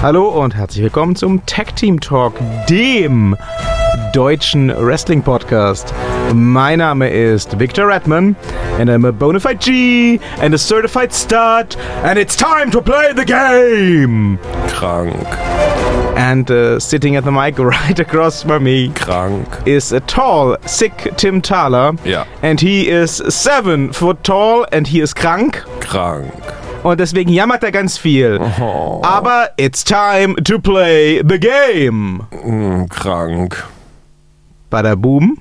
Hallo und herzlich willkommen zum Tag Team Talk, dem deutschen Wrestling Podcast. Mein Name ist Victor Redman and I'm a bona fide G and a certified stud and it's time to play the game. Krank, And uh, sitting at the mic right across from me krank. is a tall, sick Tim Thaler. Ja. And he is seven foot tall and he is krank. Krank. Und deswegen jammert er ganz viel. Oh. Aber it's time to play the game. Mm, krank. Bada boom.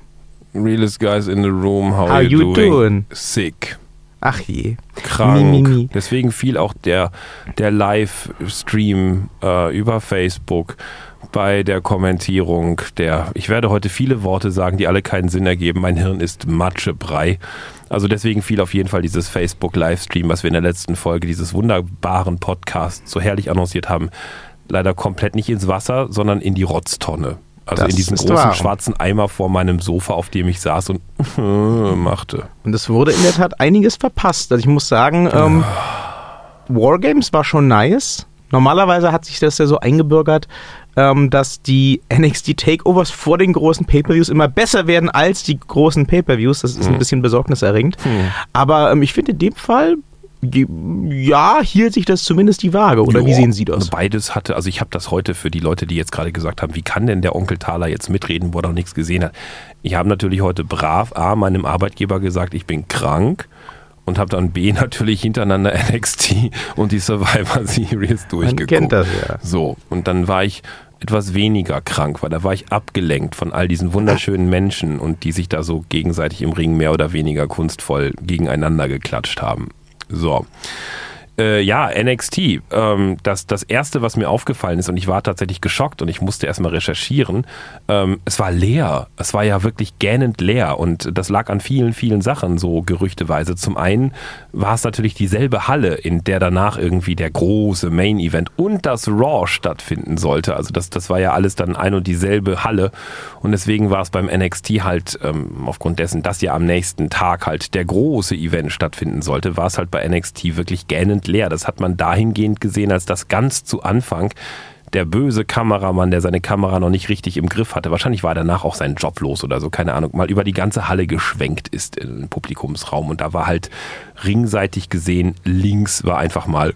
Realest guys in the room, how, How you doing? Sick. Ach je. Krank. Mi, mi, mi. Deswegen fiel auch der, der Livestream äh, über Facebook bei der Kommentierung der, ich werde heute viele Worte sagen, die alle keinen Sinn ergeben. Mein Hirn ist Matschebrei. Also deswegen fiel auf jeden Fall dieses Facebook-Livestream, was wir in der letzten Folge dieses wunderbaren Podcasts so herrlich annonciert haben, leider komplett nicht ins Wasser, sondern in die Rotztonne. Also Das in diesen ist großen wahr. schwarzen Eimer vor meinem Sofa, auf dem ich saß und machte. Und es wurde in der Tat einiges verpasst. Also ich muss sagen, ähm, Wargames war schon nice. Normalerweise hat sich das ja so eingebürgert, ähm, dass die NXT Takeovers vor den großen Pay-Per-Views immer besser werden als die großen Pay-Per-Views. Das ist ein bisschen besorgniserregend. Aber ähm, ich finde in dem Fall, ja, hielt sich das zumindest die Waage. Oder wie Ja, sehen Sie das? Beides hatte, also ich habe das heute für die Leute, die jetzt gerade gesagt haben, wie kann denn der Onkel Thaler jetzt mitreden, wo er noch nichts gesehen hat. Ich habe natürlich heute brav A, meinem Arbeitgeber gesagt, ich bin krank und habe dann B natürlich hintereinander NXT und die Survivor Series durchgeguckt. kennt das ja. So, und dann war ich etwas weniger krank, weil da war ich abgelenkt von all diesen wunderschönen Menschen und die sich da so gegenseitig im Ring mehr oder weniger kunstvoll gegeneinander geklatscht haben. So. Äh, ja, NXT. Ähm, das, das erste, was mir aufgefallen ist, und ich war tatsächlich geschockt und ich musste erstmal recherchieren, ähm, es war leer. Es war ja wirklich gähnend leer und das lag an vielen, vielen Sachen, so gerüchteweise. Zum einen war es natürlich dieselbe Halle, in der danach irgendwie der große Main Event und das Raw stattfinden sollte. Also das, das war ja alles dann ein und dieselbe Halle und deswegen war es beim NXT halt ähm, aufgrund dessen, dass ja am nächsten Tag halt der große Event stattfinden sollte, war es halt bei NXT wirklich gähnend leer. Das hat man dahingehend gesehen, als das ganz zu Anfang der böse Kameramann, der seine Kamera noch nicht richtig im Griff hatte, wahrscheinlich war danach auch sein Job los oder so, keine Ahnung, mal über die ganze Halle geschwenkt ist im Publikumsraum und da war halt ringseitig gesehen, links war einfach mal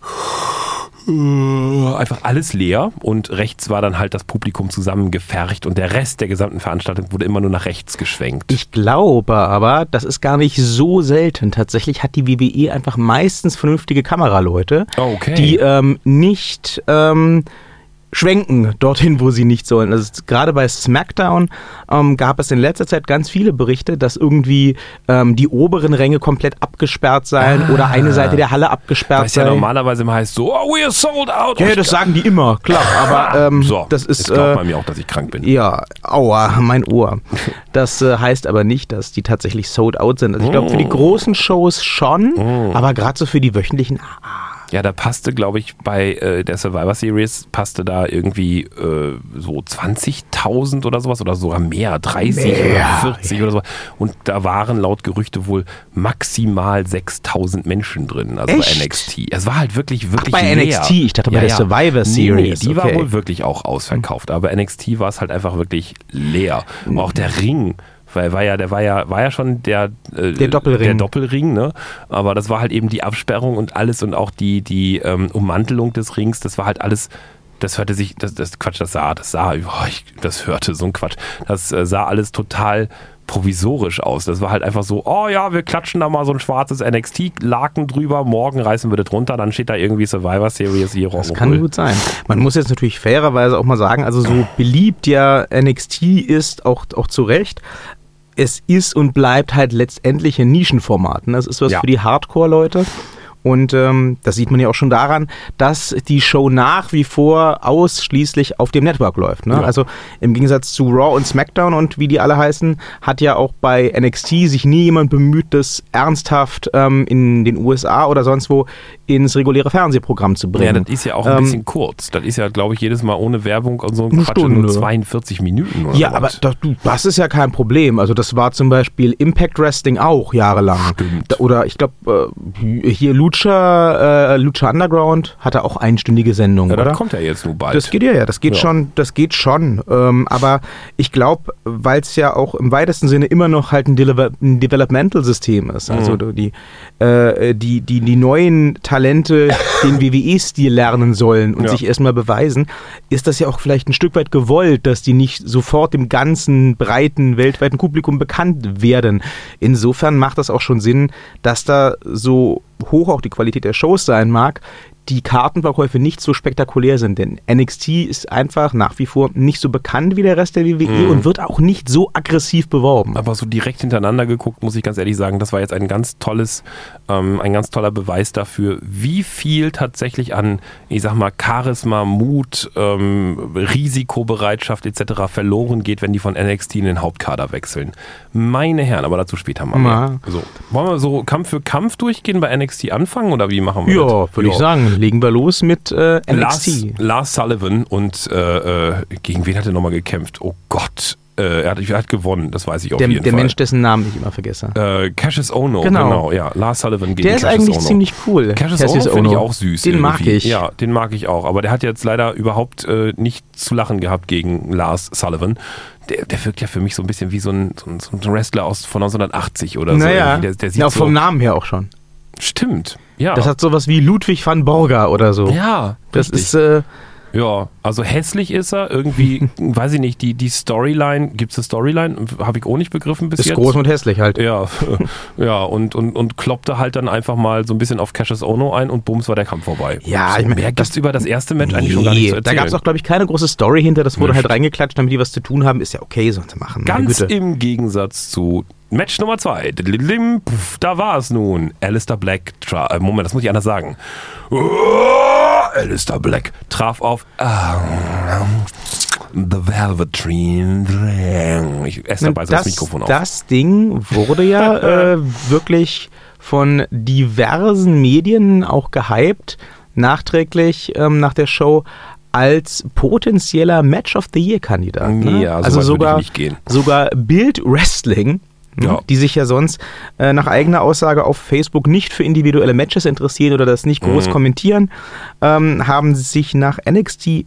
einfach alles leer und rechts war dann halt das Publikum zusammengefercht und der Rest der gesamten Veranstaltung wurde immer nur nach rechts geschwenkt. Ich glaube aber, das ist gar nicht so selten. Tatsächlich hat die WWE einfach meistens vernünftige Kameraleute, Okay. die ähm, nicht ähm, schwenken dorthin, wo sie nicht sollen. Also gerade bei SmackDown ähm, gab es in letzter Zeit ganz viele Berichte, dass irgendwie ähm, die oberen Ränge komplett abgesperrt seien oder eine Seite der Halle abgesperrt Was ja sei. normalerweise immer heißt so, oh, we are sold out. ja, Oh, das sagen die immer, klar. Aber ähm, so, das ist jetzt glaubt äh, man mir auch, dass ich krank bin. ja, aua, mein Ohr. Das äh, heißt aber nicht, dass die tatsächlich sold out sind. Also ich glaube, für Oh. die großen Shows schon, aber gerade so für die wöchentlichen, Ja, da passte, glaube ich, bei äh, der Survivor Series passte da irgendwie äh, so 20.000 oder sowas oder sogar mehr, 30 Mehr, oder 40 oder so. Und da waren laut Gerüchte wohl maximal 6.000 Menschen drin, also Echt? bei NXT. Es war halt wirklich, wirklich bei leer. NXT, ich dachte bei der Survivor Nee, nee, Series, die war okay. wohl wirklich auch ausverkauft, aber NXT war es halt einfach wirklich leer. Und auch der Ring weil war ja, der war ja, war ja schon der, äh, Der Doppelring. Der Doppelring, ne? Aber das war halt eben die Absperrung und alles und auch die, die ähm, Ummantelung des Rings, das war halt alles. Das hörte sich, das, das Quatsch, das sah, das sah, oh, ich, das hörte so ein Quatsch. Das äh, sah alles total provisorisch aus. Das war halt einfach so, oh ja, wir klatschen da mal so ein schwarzes NXT-Laken drüber, morgen reißen wir das runter, dann steht da irgendwie Survivor Series hier das kann gut sein. Man muss jetzt natürlich fairerweise auch mal sagen, also so beliebt ja NXT ist, auch, auch zu Recht, es ist und bleibt halt letztendlich ein Nischenformat. Ne? Das ist was Ja. für die Hardcore-Leute. Und ähm, das sieht man ja auch schon daran, dass die Show nach wie vor ausschließlich auf dem Network läuft. Ne? Ja. Also im Gegensatz zu Raw und SmackDown und wie die alle heißen, hat ja auch bei NXT sich nie jemand bemüht, das ernsthaft ähm, in den USA oder sonst wo ins reguläre Fernsehprogramm zu Ja, bringen. das ist ja auch ein Ähm, bisschen kurz. Das ist ja, glaube ich, jedes Mal ohne Werbung und so ein Quatsch nur Stunde. 42 Minuten oder Ja, sowas. aber das, das ist ja kein Problem. Also das war zum Beispiel Impact Wrestling auch jahrelang. Stimmt. Oder ich glaube, äh, hier Lucha Lucha, äh, Lucha Underground hatte auch einstündige Sendungen, Ja, oder? das kommt ja jetzt nur bald. Das geht ja, ja, das geht Ja. schon, das geht schon. Ähm, aber ich glaube, weil es ja auch im weitesten Sinne immer noch halt ein, Dele ein Developmental-System ist. Also Mhm. die, äh, die, die, die neuen Talente den WWE-Stil lernen sollen und Ja. sich erstmal beweisen, ist das ja auch vielleicht ein Stück weit gewollt, dass die nicht sofort dem ganzen breiten, weltweiten Publikum bekannt werden. Insofern macht das auch schon Sinn, dass da so hoch auch die Qualität der Shows sein mag, die Kartenverkäufe nicht so spektakulär sind. Denn NXT ist einfach nach wie vor nicht so bekannt wie der Rest der WWE und wird auch nicht so aggressiv beworben. aber so direkt hintereinander geguckt, muss ich ganz ehrlich sagen, das war jetzt ein ganz tolles, ähm, ein ganz toller Beweis dafür, wie viel tatsächlich an, ich sag mal, Charisma, Mut, ähm, Risikobereitschaft etc. verloren geht, wenn die von NXT in den Hauptkader wechseln. Meine Herren, aber dazu später mal mehr. So, wollen wir so Kampf für Kampf durchgehen bei NXT anfangen oder wie machen wir das? Ja, würde ich sagen. Legen wir los mit äh, Lars, NXT. Lars Sullivan und äh, äh, gegen wen hat er nochmal gekämpft? Oh Gott, äh, er, hat, er hat gewonnen, das weiß ich auf Der, jeden der Fall. Mensch, dessen Namen ich immer vergesse. Äh, Cassius Ono, Genau. genau. ja. Lars Sullivan gegen der ist Cassius eigentlich Ono. ziemlich cool. Cassius, Cassius Ono finde ich Ono. auch süß. Den mag irgendwie. ich. Ja, den mag ich auch. Aber der hat jetzt leider überhaupt äh, nicht zu lachen gehabt gegen Lars Sullivan. Der, der wirkt ja für mich so ein bisschen wie so ein, so ein, so Wrestler aus von 1980 oder so. Naja. Der, der sieht ja, so, vom Namen her auch schon. Stimmt, ja. Das hat sowas wie Ludwig van Borga oder so. ja, das richtig. ist, äh, Ja, also hässlich ist er. Irgendwie, weiß ich nicht, die, die Storyline, gibt es eine Storyline? Habe ich auch nicht begriffen bis ist jetzt. groß und hässlich halt. ja, ja und, und, und kloppte halt dann einfach mal so ein bisschen auf Cassius Ono ein und bums war der Kampf vorbei. Ja, so, ich mein, mehr das- über das erste Match eigentlich schon gar nicht zu da erzählen. gab es auch, glaube ich, keine große Story hinter. Das wurde Nicht. halt reingeklatscht, damit die was zu tun haben. Ist ja okay, sollen sie machen. Meine Ganz im Gegensatz zu Match Nummer zwei. Da war es nun. Alistair Black, äh, Moment, das muss ich anders sagen. Oh, Alistair Black traf auf ah, The Velveteen. Ich esse dabei so das, Mikrofon auf. das Ding wurde ja äh, wirklich von diversen Medien auch gehypt, nachträglich ähm, nach der Show als potenzieller Match of the Year Kandidat. Ne? Ja, so also sogar, sogar Bild Wrestling. Ne, Ja. Die sich ja sonst äh, nach eigener Aussage auf Facebook nicht für individuelle Matches interessieren oder das nicht groß Mhm. kommentieren, ähm, haben sich nach NXT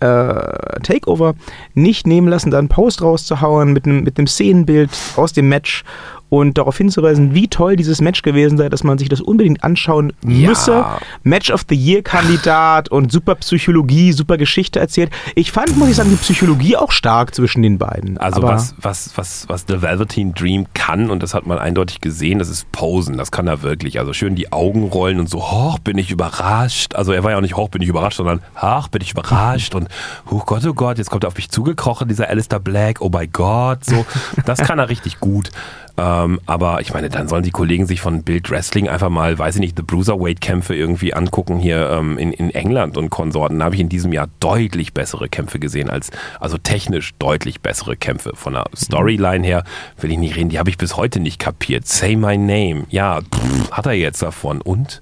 äh, Takeover nicht nehmen lassen, da einen Post rauszuhauen mit einem mit einem Szenenbild aus dem Match und darauf hinzuweisen, wie toll dieses Match gewesen sei, dass man sich das unbedingt anschauen Ja. müsse. Match of the Year Kandidat und super Psychologie, super Geschichte erzählt. Ich fand, muss ich sagen, die Psychologie auch stark zwischen den beiden. Also Aber was, was, was, was The Velveteen Dream kann, und das hat man eindeutig gesehen, das ist Posen, das kann er wirklich. Also schön die Augen rollen und so, hoch, bin ich überrascht. Also er war ja auch nicht hoch, bin ich überrascht, sondern hoch, bin ich überrascht und oh Gott, oh Gott, jetzt kommt er auf mich zugekrochen, dieser Alistair Black, oh mein Gott, so. Das kann er richtig gut. Ähm, aber ich meine, dann sollen die Kollegen sich von Bild Wrestling einfach mal, weiß ich nicht, The Bruiserweight-Kämpfe irgendwie angucken hier ähm, in, in England und Konsorten. Da habe ich in diesem Jahr deutlich bessere Kämpfe gesehen, als also technisch deutlich bessere Kämpfe. Von der Storyline her will ich nicht reden, die habe ich bis heute nicht kapiert. Say my name. Ja, pff, hat er jetzt davon. Und?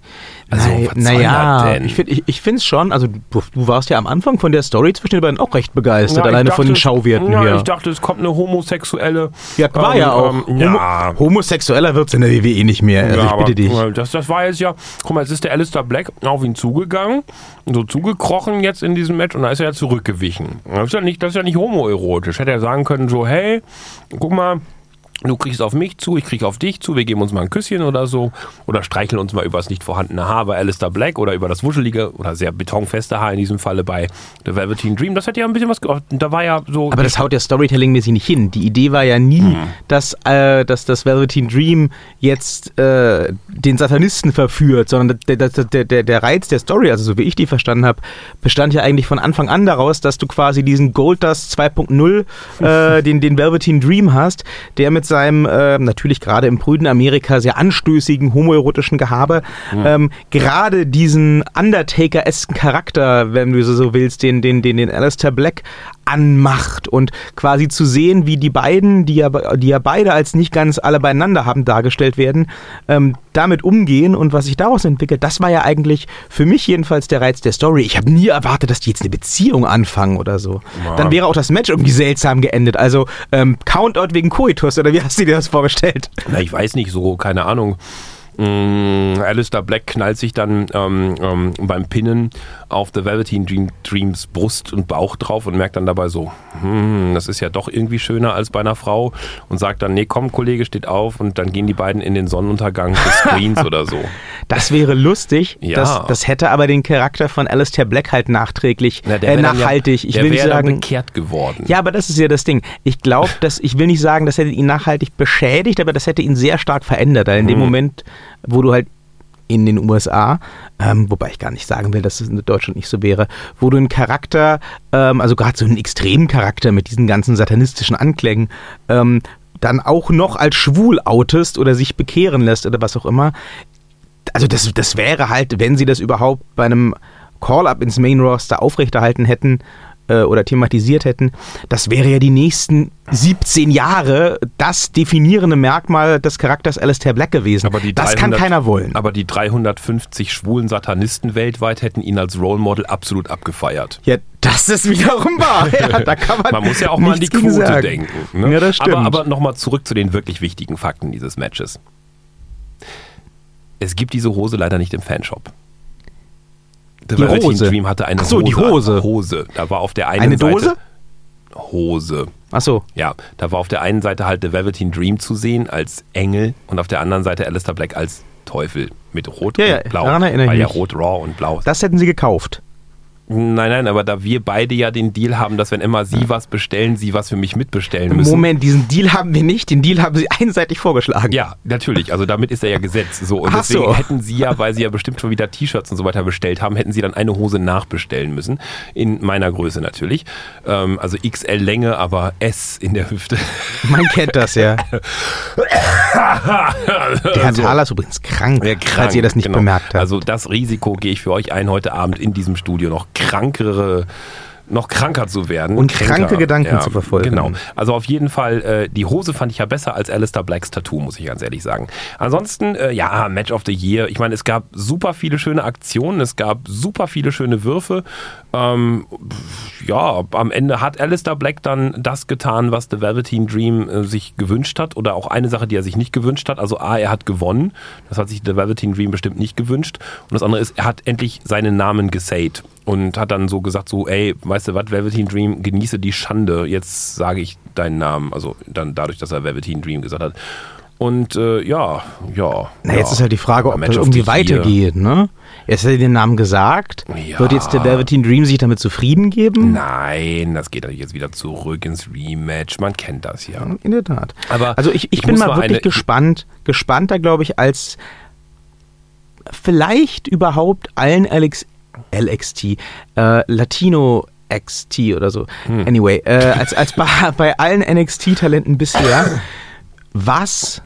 Also, Nei- was soll naja, ich finde ich, ich es schon, also du, du warst ja am Anfang von der Story zwischen den beiden auch recht begeistert, Ja, alleine von den dachte, Schauwerten ja, her. Ich dachte, es kommt eine homosexuelle. ja, war ähm, ja auch. ähm, Homo ja, Homosexueller wird es in der WWE nicht mehr, also Ja, ich bitte dich. äh, Das, das war jetzt ja, guck mal, jetzt ist der Alistair Black auf ihn zugegangen, so zugekrochen jetzt in diesem Match und da ist er ja zurückgewichen. Das ist ja nicht, das ist ja nicht homoerotisch. Hätte er sagen können, so, hey, guck mal, du kriegst auf mich zu, ich krieg auf dich zu, wir geben uns mal ein Küsschen oder so. Oder streicheln uns mal über das nicht vorhandene Haar bei Alistair Black oder über das wuschelige oder sehr betonfeste Haar in diesem Falle bei The Velveteen Dream. Das hätte ja ein bisschen was, ge- da war ja so. Aber das haut ja Storytelling-mäßig nicht hin. Die Idee war ja nie, Mhm. dass, äh, dass das Velveteen Dream jetzt äh, den Satanisten verführt, sondern der, der, der, der, der Reiz der Story, also so wie ich die verstanden habe, bestand ja eigentlich von Anfang an daraus, dass du quasi diesen Goldust 2.0, äh, den, den Velveteen Dream hast, der mit seinem äh, natürlich gerade im prüden Amerika sehr anstößigen homoerotischen Gehabe ähm, gerade diesen Undertaker-esken Charakter, wenn du so- so willst, den, den, den, den Alistair Black anmacht und quasi zu sehen, wie die beiden, die ja, die ja beide als nicht ganz alle beieinander haben dargestellt werden, ähm, damit umgehen und was sich daraus entwickelt, das war ja eigentlich für mich jedenfalls der Reiz der Story. Ich habe nie erwartet, dass die jetzt eine Beziehung anfangen oder so. Ja. Dann wäre auch das Match irgendwie seltsam geendet. Also ähm, Countout wegen Coitus oder wie hast du dir das vorgestellt? Na, ich weiß nicht, so, keine Ahnung. Mm, Alistair Black knallt sich dann ähm, ähm, beim Pinnen auf The Velveteen Dream, Dreams Brust und Bauch drauf und merkt dann dabei so, hm, das ist ja doch irgendwie schöner als bei einer Frau und sagt dann, nee, komm, Kollege, steht auf und dann gehen die beiden in den Sonnenuntergang des Screens oder so. Das wäre lustig. Ja. Das, das hätte aber den Charakter von Alistair Black halt nachträglich, Na, äh, nachhaltig. Ja, ich der will nicht sagen. bekehrt geworden. Ja, aber das ist ja das Ding. Ich glaube, dass ich will nicht sagen, das hätte ihn nachhaltig beschädigt, aber das hätte ihn sehr stark verändert. Weil in dem Mhm. Moment, wo du halt in den USA, ähm, wobei ich gar nicht sagen will, dass es in Deutschland nicht so wäre, wo du einen Charakter, ähm, also gerade so einen extremen Charakter mit diesen ganzen satanistischen Anklängen, ähm, dann auch noch als schwul outest oder sich bekehren lässt oder was auch immer. Also das, das wäre halt, wenn sie das überhaupt bei einem Call-up ins Main Roster aufrechterhalten hätten äh, oder thematisiert hätten, das wäre ja die nächsten 17 Jahre das definierende Merkmal des Charakters Alistair Black gewesen. Aber die das kann 300 keiner wollen. Aber die 350 schwulen Satanisten weltweit hätten ihn als Role Model absolut abgefeiert. Ja, das ist wiederum wahr. Ja, da kann man, Man muss ja auch mal an die Quote sagen. denken. Ne? Ja, das stimmt. Aber, aber nochmal zurück zu den wirklich wichtigen Fakten dieses Matches. Es gibt diese Hose leider nicht im Fanshop. The Die Velveteen Hose? Dream hatte eine Ach so, Hose. die Hose. Hose. Da war auf der einen Eine Seite Dose? Hose. Achso, Ja, da war auf der einen Seite halt The Velveteen Dream zu sehen als Engel und auf der anderen Seite Alistair Black als Teufel mit Rot Ja, ja, und Blau. daran erinnere ich weil ja mich. Rot, Raw und Blau. das hätten sie gekauft. Nein, nein, aber da wir beide ja den Deal haben, dass wenn immer Sie was bestellen, Sie was für mich mitbestellen müssen. Moment, diesen Deal haben wir nicht. Den Deal haben sie einseitig vorgeschlagen. Ja, natürlich. Also damit ist er ja Gesetz. So, und Ach deswegen so. hätten Sie ja, weil Sie ja bestimmt schon wieder T-Shirts und so weiter bestellt haben, hätten Sie dann eine Hose nachbestellen müssen. In meiner Größe natürlich. Ähm, also XL Länge, aber S in der Hüfte. Man kennt das ja. Der Herr So. Thaler ist übrigens krank, Ja, krank, falls ihr das nicht genau. bemerkt habt. Also das Risiko gehe ich für euch ein, heute Abend in diesem Studio noch krankere noch kranker zu werden. Und kranke Gedanken zu verfolgen. Genau. Also auf jeden Fall, äh, die Hose fand ich ja besser als Alistair Blacks Tattoo, muss ich ganz ehrlich sagen. Ansonsten, äh, ja, Match of the Year. Ich meine, es gab super viele schöne Aktionen, es gab super viele schöne Würfe. Ähm, ja, am Ende hat Alistair Black dann das getan, was The Velveteen Dream äh, sich gewünscht hat. Oder auch eine Sache, die er sich nicht gewünscht hat. Also A, er hat gewonnen. Das hat sich The Velveteen Dream bestimmt nicht gewünscht. Und das andere ist, er hat endlich seinen Namen gesayed und hat dann so gesagt, so, ey, weißt du was, Velveteen Dream, genieße die Schande, jetzt sage ich deinen Namen. Also dann dadurch, dass er Velveteen Dream gesagt hat. Und äh, ja, ja. Na, ja. jetzt ist halt die Frage, ob das irgendwie weitergeht, ne? Jetzt hat er den Namen gesagt. Ja. Wird jetzt der Velveteen Dream sich damit zufrieden geben? Nein, das geht natürlich jetzt wieder zurück ins Rematch. Man kennt das ja. In der Tat. Aber also ich, ich, ich bin mal wirklich eine- gespannt, gespannter, glaube ich, als vielleicht überhaupt allen Alex, LXT, äh, Latino XT oder so. Hm. Anyway, äh, als, als bei, bei allen NXT-Talenten bisher, was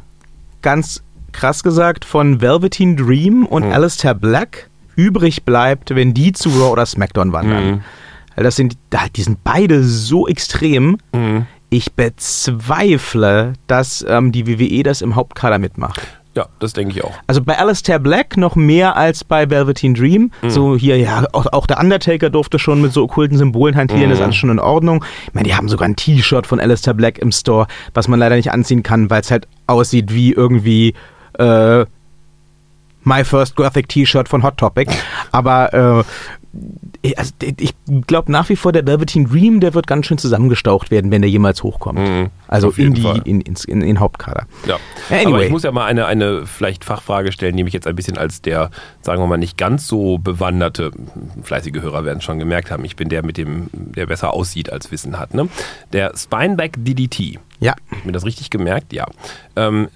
ganz krass gesagt von Velveteen Dream und Hm. Alistair Black übrig bleibt, wenn die zu Raw oder SmackDown wandern. Mhm. Weil das sind, die sind beide so extrem. Mhm. Ich bezweifle, dass ähm, die WWE das im Hauptkader mitmacht. Ja, das denke ich auch. Also bei Alistair Black noch mehr als bei Velveteen Dream. Mhm. So hier, ja, auch, auch der Undertaker durfte schon mit so okkulten Symbolen hantieren, Mhm. ist alles schon in Ordnung. Ich meine, die haben sogar ein T-Shirt von Alistair Black im Store, was man leider nicht anziehen kann, weil es halt aussieht wie irgendwie äh, My First Gothic T-Shirt von Hot Topic. Aber äh, also, ich glaube nach wie vor, der Velveteen Dream, der wird ganz schön zusammengestaucht werden, wenn der jemals hochkommt. Mhm. Also in die, in, ins, in, in Hauptkader. Ja. Ja, Aber anyway. ich muss ja mal eine, eine vielleicht Fachfrage stellen, die mich jetzt ein bisschen als der, sagen wir mal, nicht ganz so bewanderte, fleißige Hörer werden schon gemerkt haben, ich bin der mit dem, der besser aussieht als Wissen hat. Ne? Der Spineback DDT. Ja. Hab ich mir das richtig gemerkt? Ja. Ähm,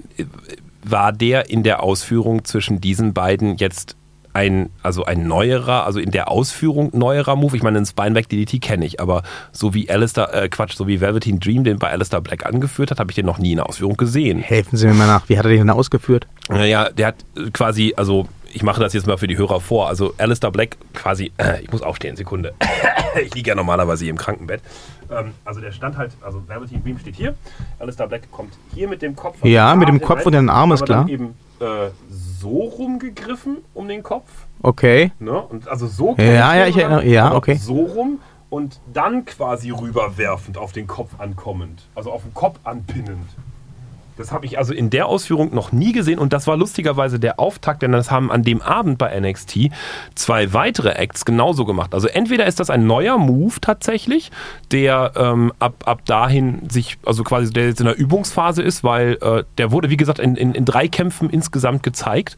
war der in der Ausführung zwischen diesen beiden jetzt ein, also ein neuerer, also in der Ausführung neuerer Move? Ich meine, den Spineback DDT kenne ich, aber so wie Alistair, äh, Quatsch, so wie Velveteen Dream den bei Alistair Black angeführt hat, habe ich den noch nie in der Ausführung gesehen. Helfen Sie mir mal nach, wie hat er den denn ausgeführt? Naja, der hat äh, quasi, also ich mache das jetzt mal für die Hörer vor. Also Alistair Black quasi, äh, ich muss aufstehen, Sekunde. ich liege ja normalerweise hier im Krankenbett. Ähm, also der stand halt, also Velveteen Dream steht hier. Alistair Black kommt hier mit dem Kopf. Ja, mit dem Kopf und den Arm ist aber dann klar. eben äh, so rumgegriffen um den Kopf. Okay. Ne? Und also so. Ja, ja, ich erinnere- ja, okay. So rum und dann quasi rüberwerfend auf den Kopf ankommend. Also auf den Kopf anpinnend. Das habe ich also in der Ausführung noch nie gesehen und das war lustigerweise der Auftakt, denn das haben an dem Abend bei NXT zwei weitere Acts genauso gemacht. Also entweder ist das ein neuer Move tatsächlich, der ähm, ab, ab dahin sich, also quasi der jetzt in der Übungsphase ist, weil äh, der wurde, wie gesagt, in, in, in drei Kämpfen insgesamt gezeigt.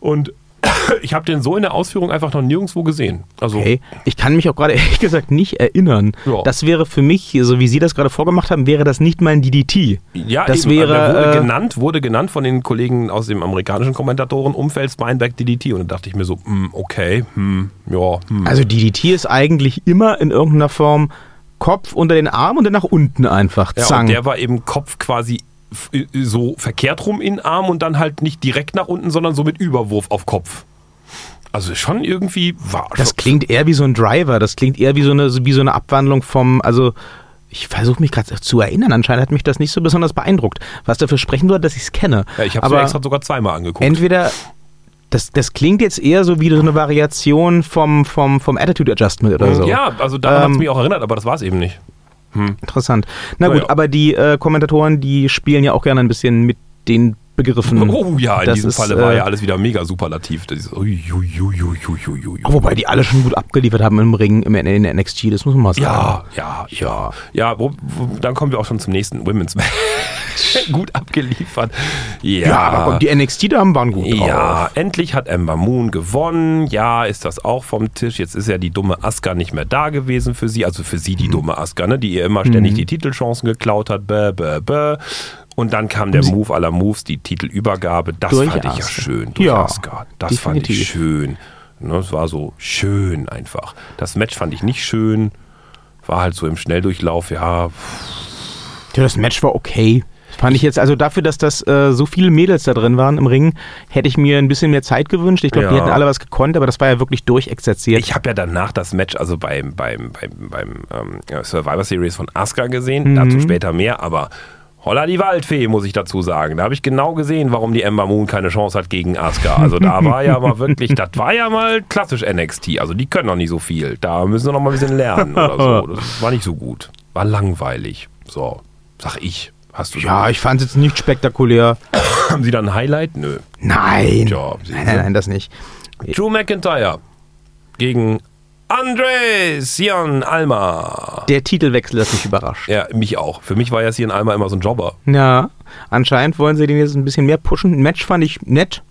Und ich habe den so in der Ausführung einfach noch nirgendwo gesehen. Also Okay. Ich kann mich auch gerade ehrlich gesagt nicht erinnern. Ja. Das wäre für mich, so wie Sie das gerade vorgemacht haben, wäre das nicht mein DDT. ja, das eben, wäre, der wurde äh, genannt, wurde genannt von den Kollegen aus dem amerikanischen Kommentatorenumfeld Spineback DDT und dann dachte ich mir so, hm, okay, hm, ja, hm. Also DDT ist eigentlich immer in irgendeiner Form Kopf unter den Arm und dann nach unten einfach. Ja, Zang. und der war eben Kopf quasi so verkehrt rum in den Arm und dann halt nicht direkt nach unten, sondern so mit Überwurf auf Kopf. Also schon irgendwie war das klingt eher wie so ein Driver. Das klingt eher wie so eine, wie so eine Abwandlung vom, also ich versuche mich gerade zu erinnern. Anscheinend hat mich das nicht so besonders beeindruckt. Was dafür sprechen würde, dass ich es kenne. ja, ich habe Aber mir extra sogar zweimal angeguckt. entweder das, das klingt jetzt eher so wie so eine Variation vom, vom, vom Attitude Adjustment oder so. Ja, also daran hat es Ähm, mich auch erinnert, aber das war es eben nicht. Interessant. Na gut, Naja. aber die äh, Kommentatoren, die spielen ja auch gerne ein bisschen mit den Begriffen. Oh ja, in Das diesem ist, Falle war äh, ja alles wieder mega superlativ. Ist, ui, ui, ui. Wobei die alle schon gut abgeliefert haben im Ring, im, in der NXT, das muss man mal sagen. Ja, ja, ja. Ja, wo, wo, dann kommen wir auch schon zum nächsten Women's Match. gut abgeliefert. Ja, Ja, die NXT-Damen waren gut drauf. Ja, endlich hat Ember Moon gewonnen. Ja, ist das auch vom Tisch. Jetzt ist ja die dumme Asuka nicht mehr da gewesen für sie. Also für sie die dumme Asuka, ne, die ihr immer ständig die Titelchancen geklaut hat. Bäh, bäh, bäh. Und dann kam der Move aller Moves, die Titelübergabe. Das fand ich ja schön. Durch Ja, Asuka. Das fand ich definitiv. schön. Ne, es war so schön einfach. Das Match fand ich nicht schön. War halt so im Schnelldurchlauf, ja. Ja, das Match war okay. Fand ich jetzt, also dafür, dass das äh, so viele Mädels da drin waren im Ring, hätte ich mir ein bisschen mehr Zeit gewünscht. Ich glaube, die Ja. hätten alle was gekonnt, aber das war ja wirklich durchexerziert. Ich habe ja danach das Match also beim, beim, beim, beim ähm, Survivor Series von Asuka gesehen, dazu später mehr, aber holla die Waldfee, muss ich dazu sagen. Da habe ich genau gesehen, warum die Ember Moon keine Chance hat gegen Asuka. Also da war ja mal wirklich, das war ja mal klassisch NXT. Also die können noch nicht so viel. Da müssen wir noch mal ein bisschen lernen oder so. Das war nicht so gut. War langweilig. So, sag ich. Hast du ja, ich fand es jetzt nicht spektakulär. Haben Sie da ein Highlight? Nö. Nein. Ja, nein, nein, nein, das nicht. Drew McIntyre gegen Andre Sion Alma. Der Titelwechsel hat mich überrascht. Ja, mich auch. Für mich war ja Sion Alma immer so ein Jobber. Ja, anscheinend wollen sie den jetzt ein bisschen mehr pushen. Ein Match fand ich nett.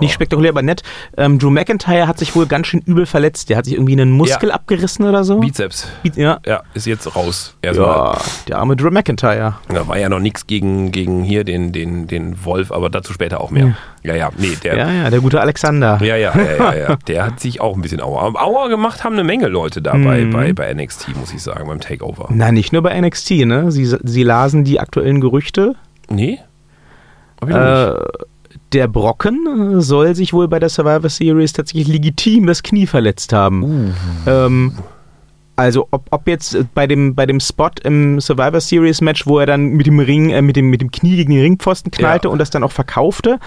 Nicht spektakulär, aber nett. Ähm, Drew McIntyre hat sich wohl ganz schön übel verletzt. Der hat sich irgendwie einen Muskel Ja. abgerissen oder so. Bizeps. Bi- Ja. Ja, ist jetzt raus. Erstmal. ja, der arme Drew McIntyre. Da war ja noch nichts gegen, gegen hier den, den, den Wolf, aber dazu später auch mehr. Ja, ja, nee, der. Ja, ja, der gute Alexander. Ja, ja, ja, ja, ja. Der hat sich auch ein bisschen Aua. Aua gemacht haben eine Menge Leute da bei, Mhm. bei, bei NXT, muss ich sagen, beim Takeover. Na, nicht nur bei NXT, ne? Sie, sie lasen die aktuellen Gerüchte. Nee? Hab ich noch nicht. Äh, der Brocken äh, soll sich wohl bei der Survivor Series tatsächlich legitim das Knie verletzt haben. Uh. Ähm, also ob, ob jetzt bei dem, bei dem Spot im Survivor Series Match, wo er dann mit dem Ring, äh, mit, dem, mit dem Knie gegen den Ringpfosten knallte Ja. und das dann auch verkaufte,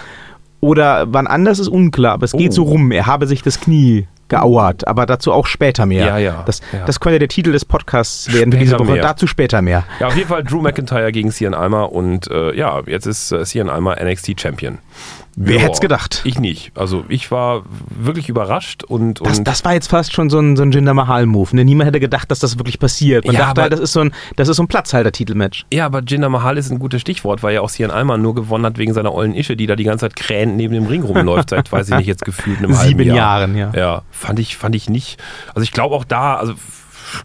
oder wann anders ist unklar, aber es geht Oh. so rum, er habe sich das Knie geauert, aber dazu auch später mehr. Ja, ja, Das, ja. das könnte der Titel des Podcasts werden für diese Später Woche. mehr. Dazu später mehr. Ja, auf jeden Fall Drew McIntyre gegen Cian Alma und äh, ja, jetzt ist äh, Cian Alma NXT Champion. Wer Ja, hätte es gedacht? Ich nicht. Also ich war wirklich überrascht und, Das, und das war jetzt fast schon so ein, so ein Jinder Mahal-Move. Ne? Niemand hätte gedacht, dass das wirklich passiert. Man Ja, dachte aber- halt, das ist so ein, das ist so ein Platzhalter-Titelmatch. ja, aber Jinder Mahal ist ein gutes Stichwort, weil ja auch Cian Alma nur gewonnen hat wegen seiner ollen Ische, die da die ganze Zeit krähend neben dem Ring rumläuft, seit, weiß ich nicht, jetzt gefühlt einem Sieben Jahr. Jahren, ja. Ja, fand ich, fand ich nicht. Also ich glaube auch da, also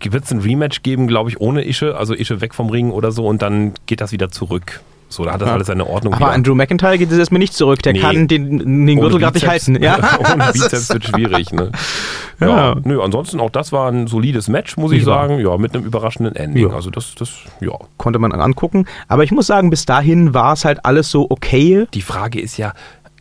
wird es ein Rematch geben, glaube ich, ohne Ische, also Ische weg vom Ring oder so und dann geht das wieder zurück. So, da hat das Ja. alles seine Ordnung Aber wieder. an Drew McIntyre geht es erstmal nicht zurück. Der Nee. kann den, den Gürtel gerade nicht halten. Ja, Ohne Bizeps wird schwierig, ne? Ja. Ja. Nö, ansonsten auch das war ein solides Match, muss ich Ja. sagen. Ja, mit einem überraschenden Ending. Ja. Also das, das, ja. konnte man angucken. Aber ich muss sagen, bis dahin war es halt alles so okay. Die Frage ist ja,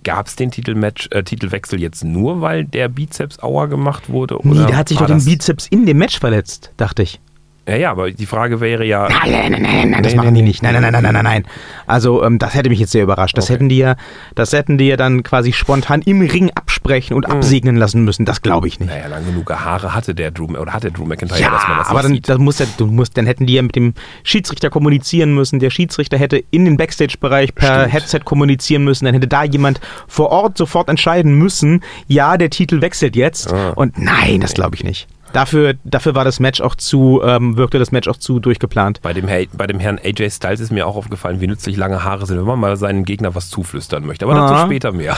gab es den Titelmatch, äh, Titelwechsel jetzt nur, weil der Bizeps Auer gemacht wurde? Nee, oder der hat sich doch den Bizeps in dem Match verletzt, dachte ich. Ja, ja, aber die Frage wäre ja. Nein, nein, nein, nein, nein das machen die nicht. Nein, nein, nein, nein, nein, nein, nein. Also ähm, das hätte mich jetzt sehr überrascht. Das Okay. hätten die ja, das hätten die ja dann quasi spontan im Ring absprechen und absegnen lassen müssen. Das glaube ich nicht. Naja, lang genug Haare hatte der Drew oder hat der Drew McIntyre, Ja, dass man das aber dann, sieht. das muss ja, du musst, dann hätten die ja mit dem Schiedsrichter kommunizieren müssen. Der Schiedsrichter hätte in den Backstage-Bereich per Stimmt. Headset kommunizieren müssen. Dann hätte da jemand vor Ort sofort entscheiden müssen, ja, der Titel wechselt jetzt. Ah. Und nein, das glaube ich nicht. Dafür, dafür war das Match auch zu, ähm, wirkte das Match auch zu durchgeplant. Bei dem, Herr- bei dem Herrn AJ Styles ist mir auch aufgefallen, wie nützlich lange Haare sind, wenn man mal seinem Gegner was zuflüstern möchte. Aber dazu Ah. später mehr.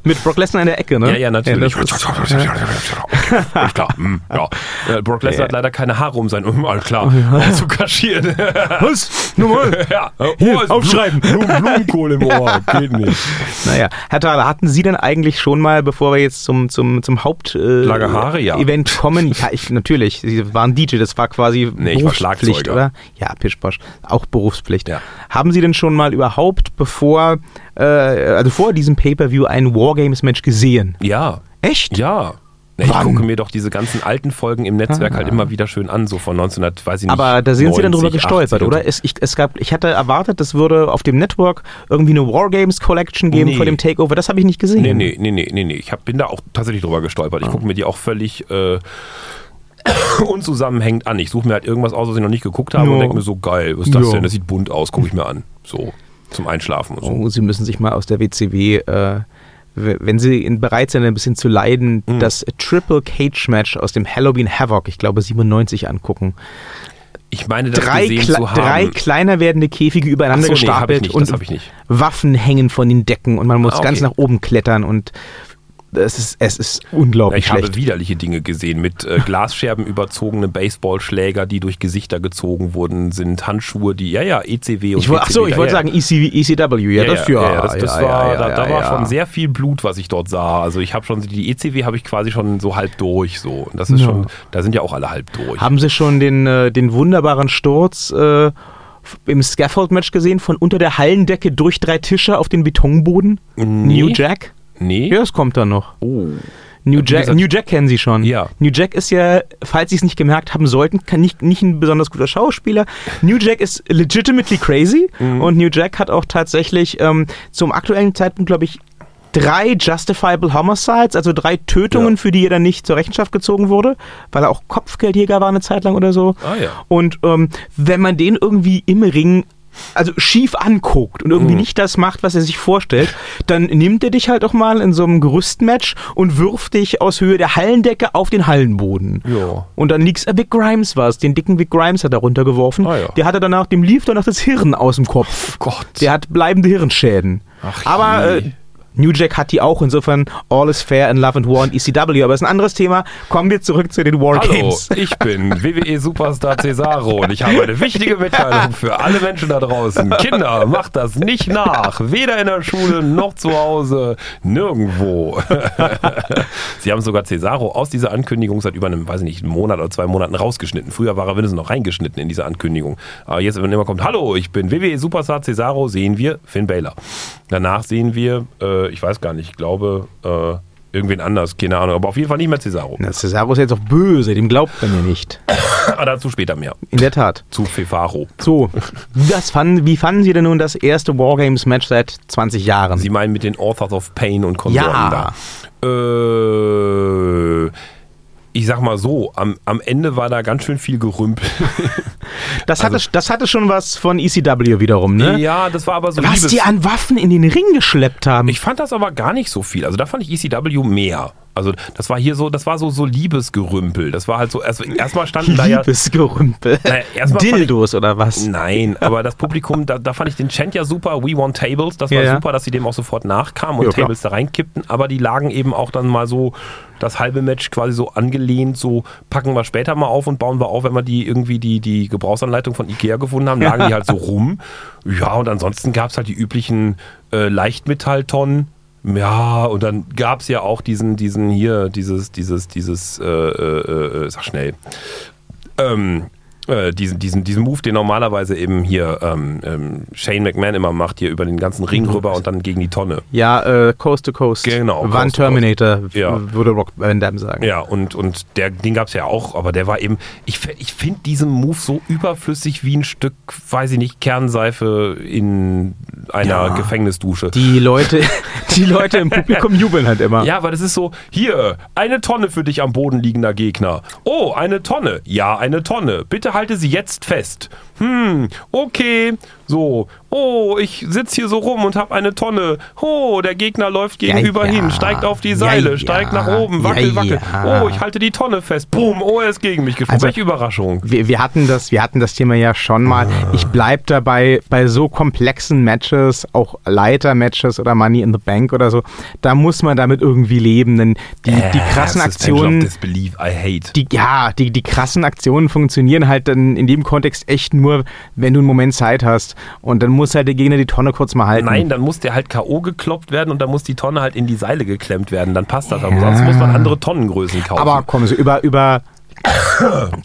Mit Brock Lesnar in der Ecke, ne? Ja, ja, natürlich. ist- Alles klar. hm, ja. Äh, Brock Lesnar Ja. hat leider keine Haare, um sein um, alles klar zu kaschieren. Was? Nochmal? ja. Hier, ist aufschreiben. Blumen, Blumenkohl im Ohr. Geht nicht. Naja, Herr Thaler, hatten Sie denn eigentlich schon mal, bevor wir jetzt zum, zum, zum Haupt äh, Lange Haare, ja. Event kommen, ja, ich natürlich, Sie waren DJ, das war quasi Nee, Berufspflicht, oder? Ja, Pischbosch, auch Berufspflicht. Ja. Haben Sie denn schon mal überhaupt, bevor, äh, also vor diesem Pay-Per-View ein Wargames-Match gesehen? Ja. Echt? Ja. Na, ich Wann? gucke mir doch diese ganzen alten Folgen im Netzwerk halt immer wieder schön an, so von 1900, weiß ich nicht. Aber da sind Sie dann drüber 90, gestolpert, 80 oder? Es, ich, es gab, ich hatte erwartet, es würde auf dem Network irgendwie eine Wargames Collection geben Nee. vor dem Takeover. Das habe ich nicht gesehen. Nee, nee, nee, nee, nee, nee. Ich hab, bin da auch tatsächlich drüber gestolpert. Ah. Ich gucke mir die auch völlig äh, unzusammenhängend an. Ich suche mir halt irgendwas aus, was ich noch nicht geguckt habe Ja. und denke mir so, geil, was ist das Ja. denn? Das sieht bunt aus, gucke ich mir an. So, zum Einschlafen und so. Oh, Sie müssen sich mal aus der WCW, äh, wenn Sie bereit sind, ein bisschen zu leiden, Mhm. das Triple Cage Match aus dem Halloween Havoc, ich glaube 97, angucken. Ich meine, das Drei, gesehen Kle zu haben. drei kleiner werdende Käfige übereinander so, nee, gestapelt nicht, und. Waffen hängen von den Decken und man muss Ah, okay. ganz nach oben klettern und es ist, es ist Ja, unglaublich ich habe schlecht. widerliche Dinge gesehen mit äh, Glasscherben überzogene Baseballschläger, die durch Gesichter gezogen wurden, sind Handschuhe, die, ja, ja, ECW und Ich, ach so, WCW, ich wollte ja, sagen ECW, ECW, ja, das ja, ja, das, das ja, war, ja, da, ja, da war ja. schon sehr viel Blut, was ich dort sah. Also ich habe schon die ECW habe ich quasi schon so halb durch so. Und das ist Ja. schon, da sind ja auch alle halb durch. Haben Sie schon den, äh, den wunderbaren Sturz äh, im Scaffold-Match gesehen, von unter der Hallendecke durch drei Tische auf den Betonboden? Nee. New Jack? Nee. Ja, das kommt dann noch. Oh. New Jack, New Jack kennen Sie schon. Ja. New Jack ist ja, falls Sie es nicht gemerkt haben sollten, kann nicht, nicht ein besonders guter Schauspieler. New Jack ist legitimately crazy Mhm. und New Jack hat auch tatsächlich ähm, zum aktuellen Zeitpunkt, glaube ich, drei justifiable homicides, also drei Tötungen, Ja. für die er dann nicht zur Rechenschaft gezogen wurde, weil er auch Kopfgeldjäger war eine Zeit lang oder so. Ah ja. Und ähm, wenn man den irgendwie im Ring also schief anguckt und irgendwie nicht das macht, was er sich vorstellt, dann nimmt er dich halt auch mal in so einem Gerüstmatch und wirft dich aus Höhe der Hallendecke auf den Hallenboden. Ja. Und dann liegt's, äh, Vic Grimes war's, den dicken Vic Grimes hat er runtergeworfen. Ah, ja. Der hatte danach, dem lief danach das Hirn aus dem Kopf. Gott. Der hat bleibende Hirnschäden. Ach Aber äh, New Jack hat die auch, insofern all is fair in Love and War und ECW, aber ist ein anderes Thema. Kommen wir zurück zu den War Hallo, Games. ich bin WWE Superstar Cesaro und ich habe eine wichtige Mitteilung für alle Menschen da draußen. Kinder, macht das nicht nach. Weder in der Schule noch zu Hause, nirgendwo. Sie haben sogar Cesaro aus dieser Ankündigung seit über einem, weiß ich nicht, einem Monat oder zwei Monaten rausgeschnitten. Früher war er wenigstens noch reingeschnitten in diese Ankündigung. Aber jetzt, wenn immer kommt, hallo, ich bin WWE Superstar Cesaro, sehen wir Finn Balor. Danach sehen wir, äh, ich weiß gar nicht, ich glaube, äh, irgendwen anders, keine Ahnung, aber auf jeden Fall nicht mehr Cesaro. Na, Cesaro ist jetzt auch böse, dem glaubt man ja nicht. Aber dazu später mehr. In der Tat. Zu Fefaro. So, was fanden, wie fanden Sie denn nun das erste Wargames-Match seit 20 Jahren? Sie meinen mit den Authors of Pain und Konsorten Ja. da. Äh, ich sag mal so, am, am Ende war da ganz schön viel Gerümpel. das, hatte, das hatte schon was von ECW wiederum, ne? Ja, das war aber so Was Liebes- die an Waffen in den Ring geschleppt haben. Ich fand das aber gar nicht so viel. Also da fand ich ECW mehr. Also das war hier so, das war so, so Liebesgerümpel. Das war halt so, also erstmal standen da ja. Liebesgerümpel. Naja, fand ich- Dildos oder was? Nein, aber das Publikum, da, da fand ich den Chant ja super, We Want Tables, das war Ja, super, dass sie dem auch sofort nachkamen und Ja, klar. Tables da reinkippten, aber die lagen eben auch dann mal so das halbe Match quasi so angelehnt, so packen wir später mal auf und bauen wir auf, wenn wir die irgendwie die, die Gebrauchsanleitung von Ikea gefunden haben, lagen die halt so rum. Ja, und ansonsten gab es halt die üblichen äh, Leichtmetalltonnen. Ja, und dann gab es ja auch diesen, diesen hier, dieses, dieses, dieses, äh, äh, äh, sag schnell, ähm, äh, diesen, diesen, diesen Move, den normalerweise eben hier ähm, ähm, Shane McMahon immer macht, hier über den ganzen Ring rüber und dann gegen die Tonne. Ja, äh, Coast to Coast. Genau, to Terminator. Ja. würde Rock Van Damme sagen. Ja, und, und der, den gab es ja auch, aber der war eben, ich, ich finde diesen Move so überflüssig wie ein Stück, weiß ich nicht, Kernseife in einer Ja. Gefängnisdusche. Die Leute, die Leute im Publikum jubeln halt immer. Ja, weil das ist so, hier, eine Tonne für dich am Boden liegender Gegner. Oh, eine Tonne. Ja, eine Tonne. Bitte halte sie jetzt fest. Hm, okay. So, oh, ich sitze hier so rum und habe eine Tonne. Oh, der Gegner läuft gegenüber ja. hin, steigt auf die Ja, Seile, ja. steigt nach oben, wackel, Ja, wackel. ja. Oh, ich halte die Tonne fest. Boom, oh, er ist gegen mich gesprungen. Also- Welche Überraschung. Wir, wir, hatten das, wir hatten das Thema ja schon mal. Ah. Ich bleib dabei, bei so komplexen Matches, auch Leiter-Matches oder Money in the Bank oder so, da muss man damit irgendwie leben, denn die, die krassen Äh, Aktionen, disbelief, I hate. die, ja, die, die krassen Aktionen funktionieren halt dann in dem Kontext echt nur, wenn du einen Moment Zeit hast. Und dann muss halt der Gegner die Tonne kurz mal halten. Nein, dann muss der halt K.O. gekloppt werden und dann muss die Tonne halt in die Seile geklemmt werden. Dann passt das. Aber sonst muss man andere Tonnengrößen kaufen. Aber komm, so über, über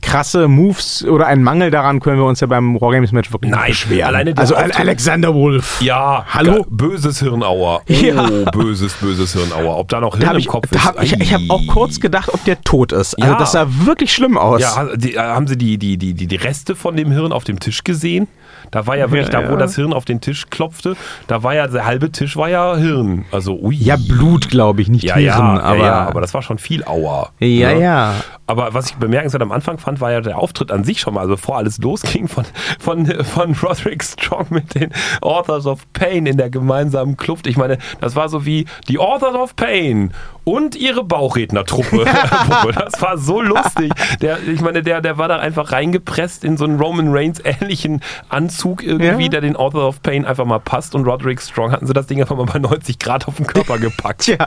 krasse Moves oder einen Mangel daran können wir uns ja beim Wargames-Match wirklich Nein, nicht beschweren. alleine also Al- Auftritt- Alexander Wolf. Ja, Hallo? Böses Hirnauer. Oh, Ja. böses, böses Hirnauer. Ob da noch Hirn Da im ich Kopf ist. hab, ich, ich habe auch kurz gedacht, ob der tot ist. Also Ja. das sah wirklich schlimm aus. Ja, die, äh, haben Sie die, die, die, die, Reste von dem Hirn auf dem Tisch gesehen? Da war ja wirklich, Ja, da wo das Hirn auf den Tisch klopfte, da war ja, der halbe Tisch war ja Hirn. Also, ui. Ja, Blut, glaube ich, nicht ja, Hirn, ja, aber, aber das war schon viel Auer. ja, ne? ja. Aber was ich bemerkenswert am Anfang fand, war ja der Auftritt an sich schon mal, also bevor alles losging von, von, von Roderick Strong mit den Authors of Pain in der gemeinsamen Kluft. Ich meine, das war so wie die Authors of Pain und ihre Bauchrednertruppe. das war so lustig. Der, ich meine, der, der war da einfach reingepresst in so einen Roman Reigns ähnlichen Anzug irgendwie, Ja. der den Author of Pain einfach mal passt und Roderick Strong hatten sie das Ding einfach mal bei 90 Grad auf den Körper gepackt. Tja.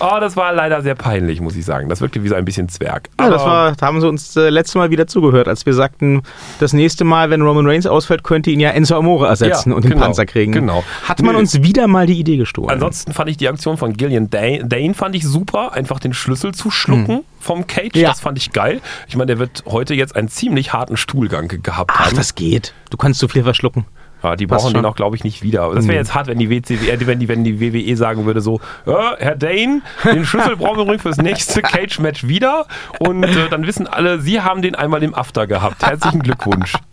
Oh, das war leider sehr peinlich, muss ich sagen. Das wirkte wie so ein bisschen Zwerg. Ja, das war, da haben sie uns äh, letztes Mal wieder zugehört, als wir sagten, das nächste Mal, wenn Roman Reigns ausfällt, könnte ihn ja Enzo Amore ersetzen Ja, und den genau, Panzer kriegen. genau. Hat man Nö. uns wieder mal die Idee gestohlen. Ansonsten fand ich die Aktion von Gillian Dane, Dane fand ich super, einfach den Schlüssel zu schlucken vom Cage. Hm. Ja. Das fand ich geil. Ich meine, der wird heute jetzt einen ziemlich harten Stuhlgang ge- gehabt Ach, haben. das geht. Du kannst zu viel verschlucken. Ja, die brauchen den auch, glaube ich, nicht wieder. Aber das wäre jetzt hart, wenn die, WCW, äh, wenn, die, wenn die WWE sagen würde so, ja, Herr Dane, den Schlüssel brauchen wir übrigens fürs nächste Cage-Match wieder. Und äh, dann wissen alle, Sie haben den einmal im After gehabt. Herzlichen Glückwunsch.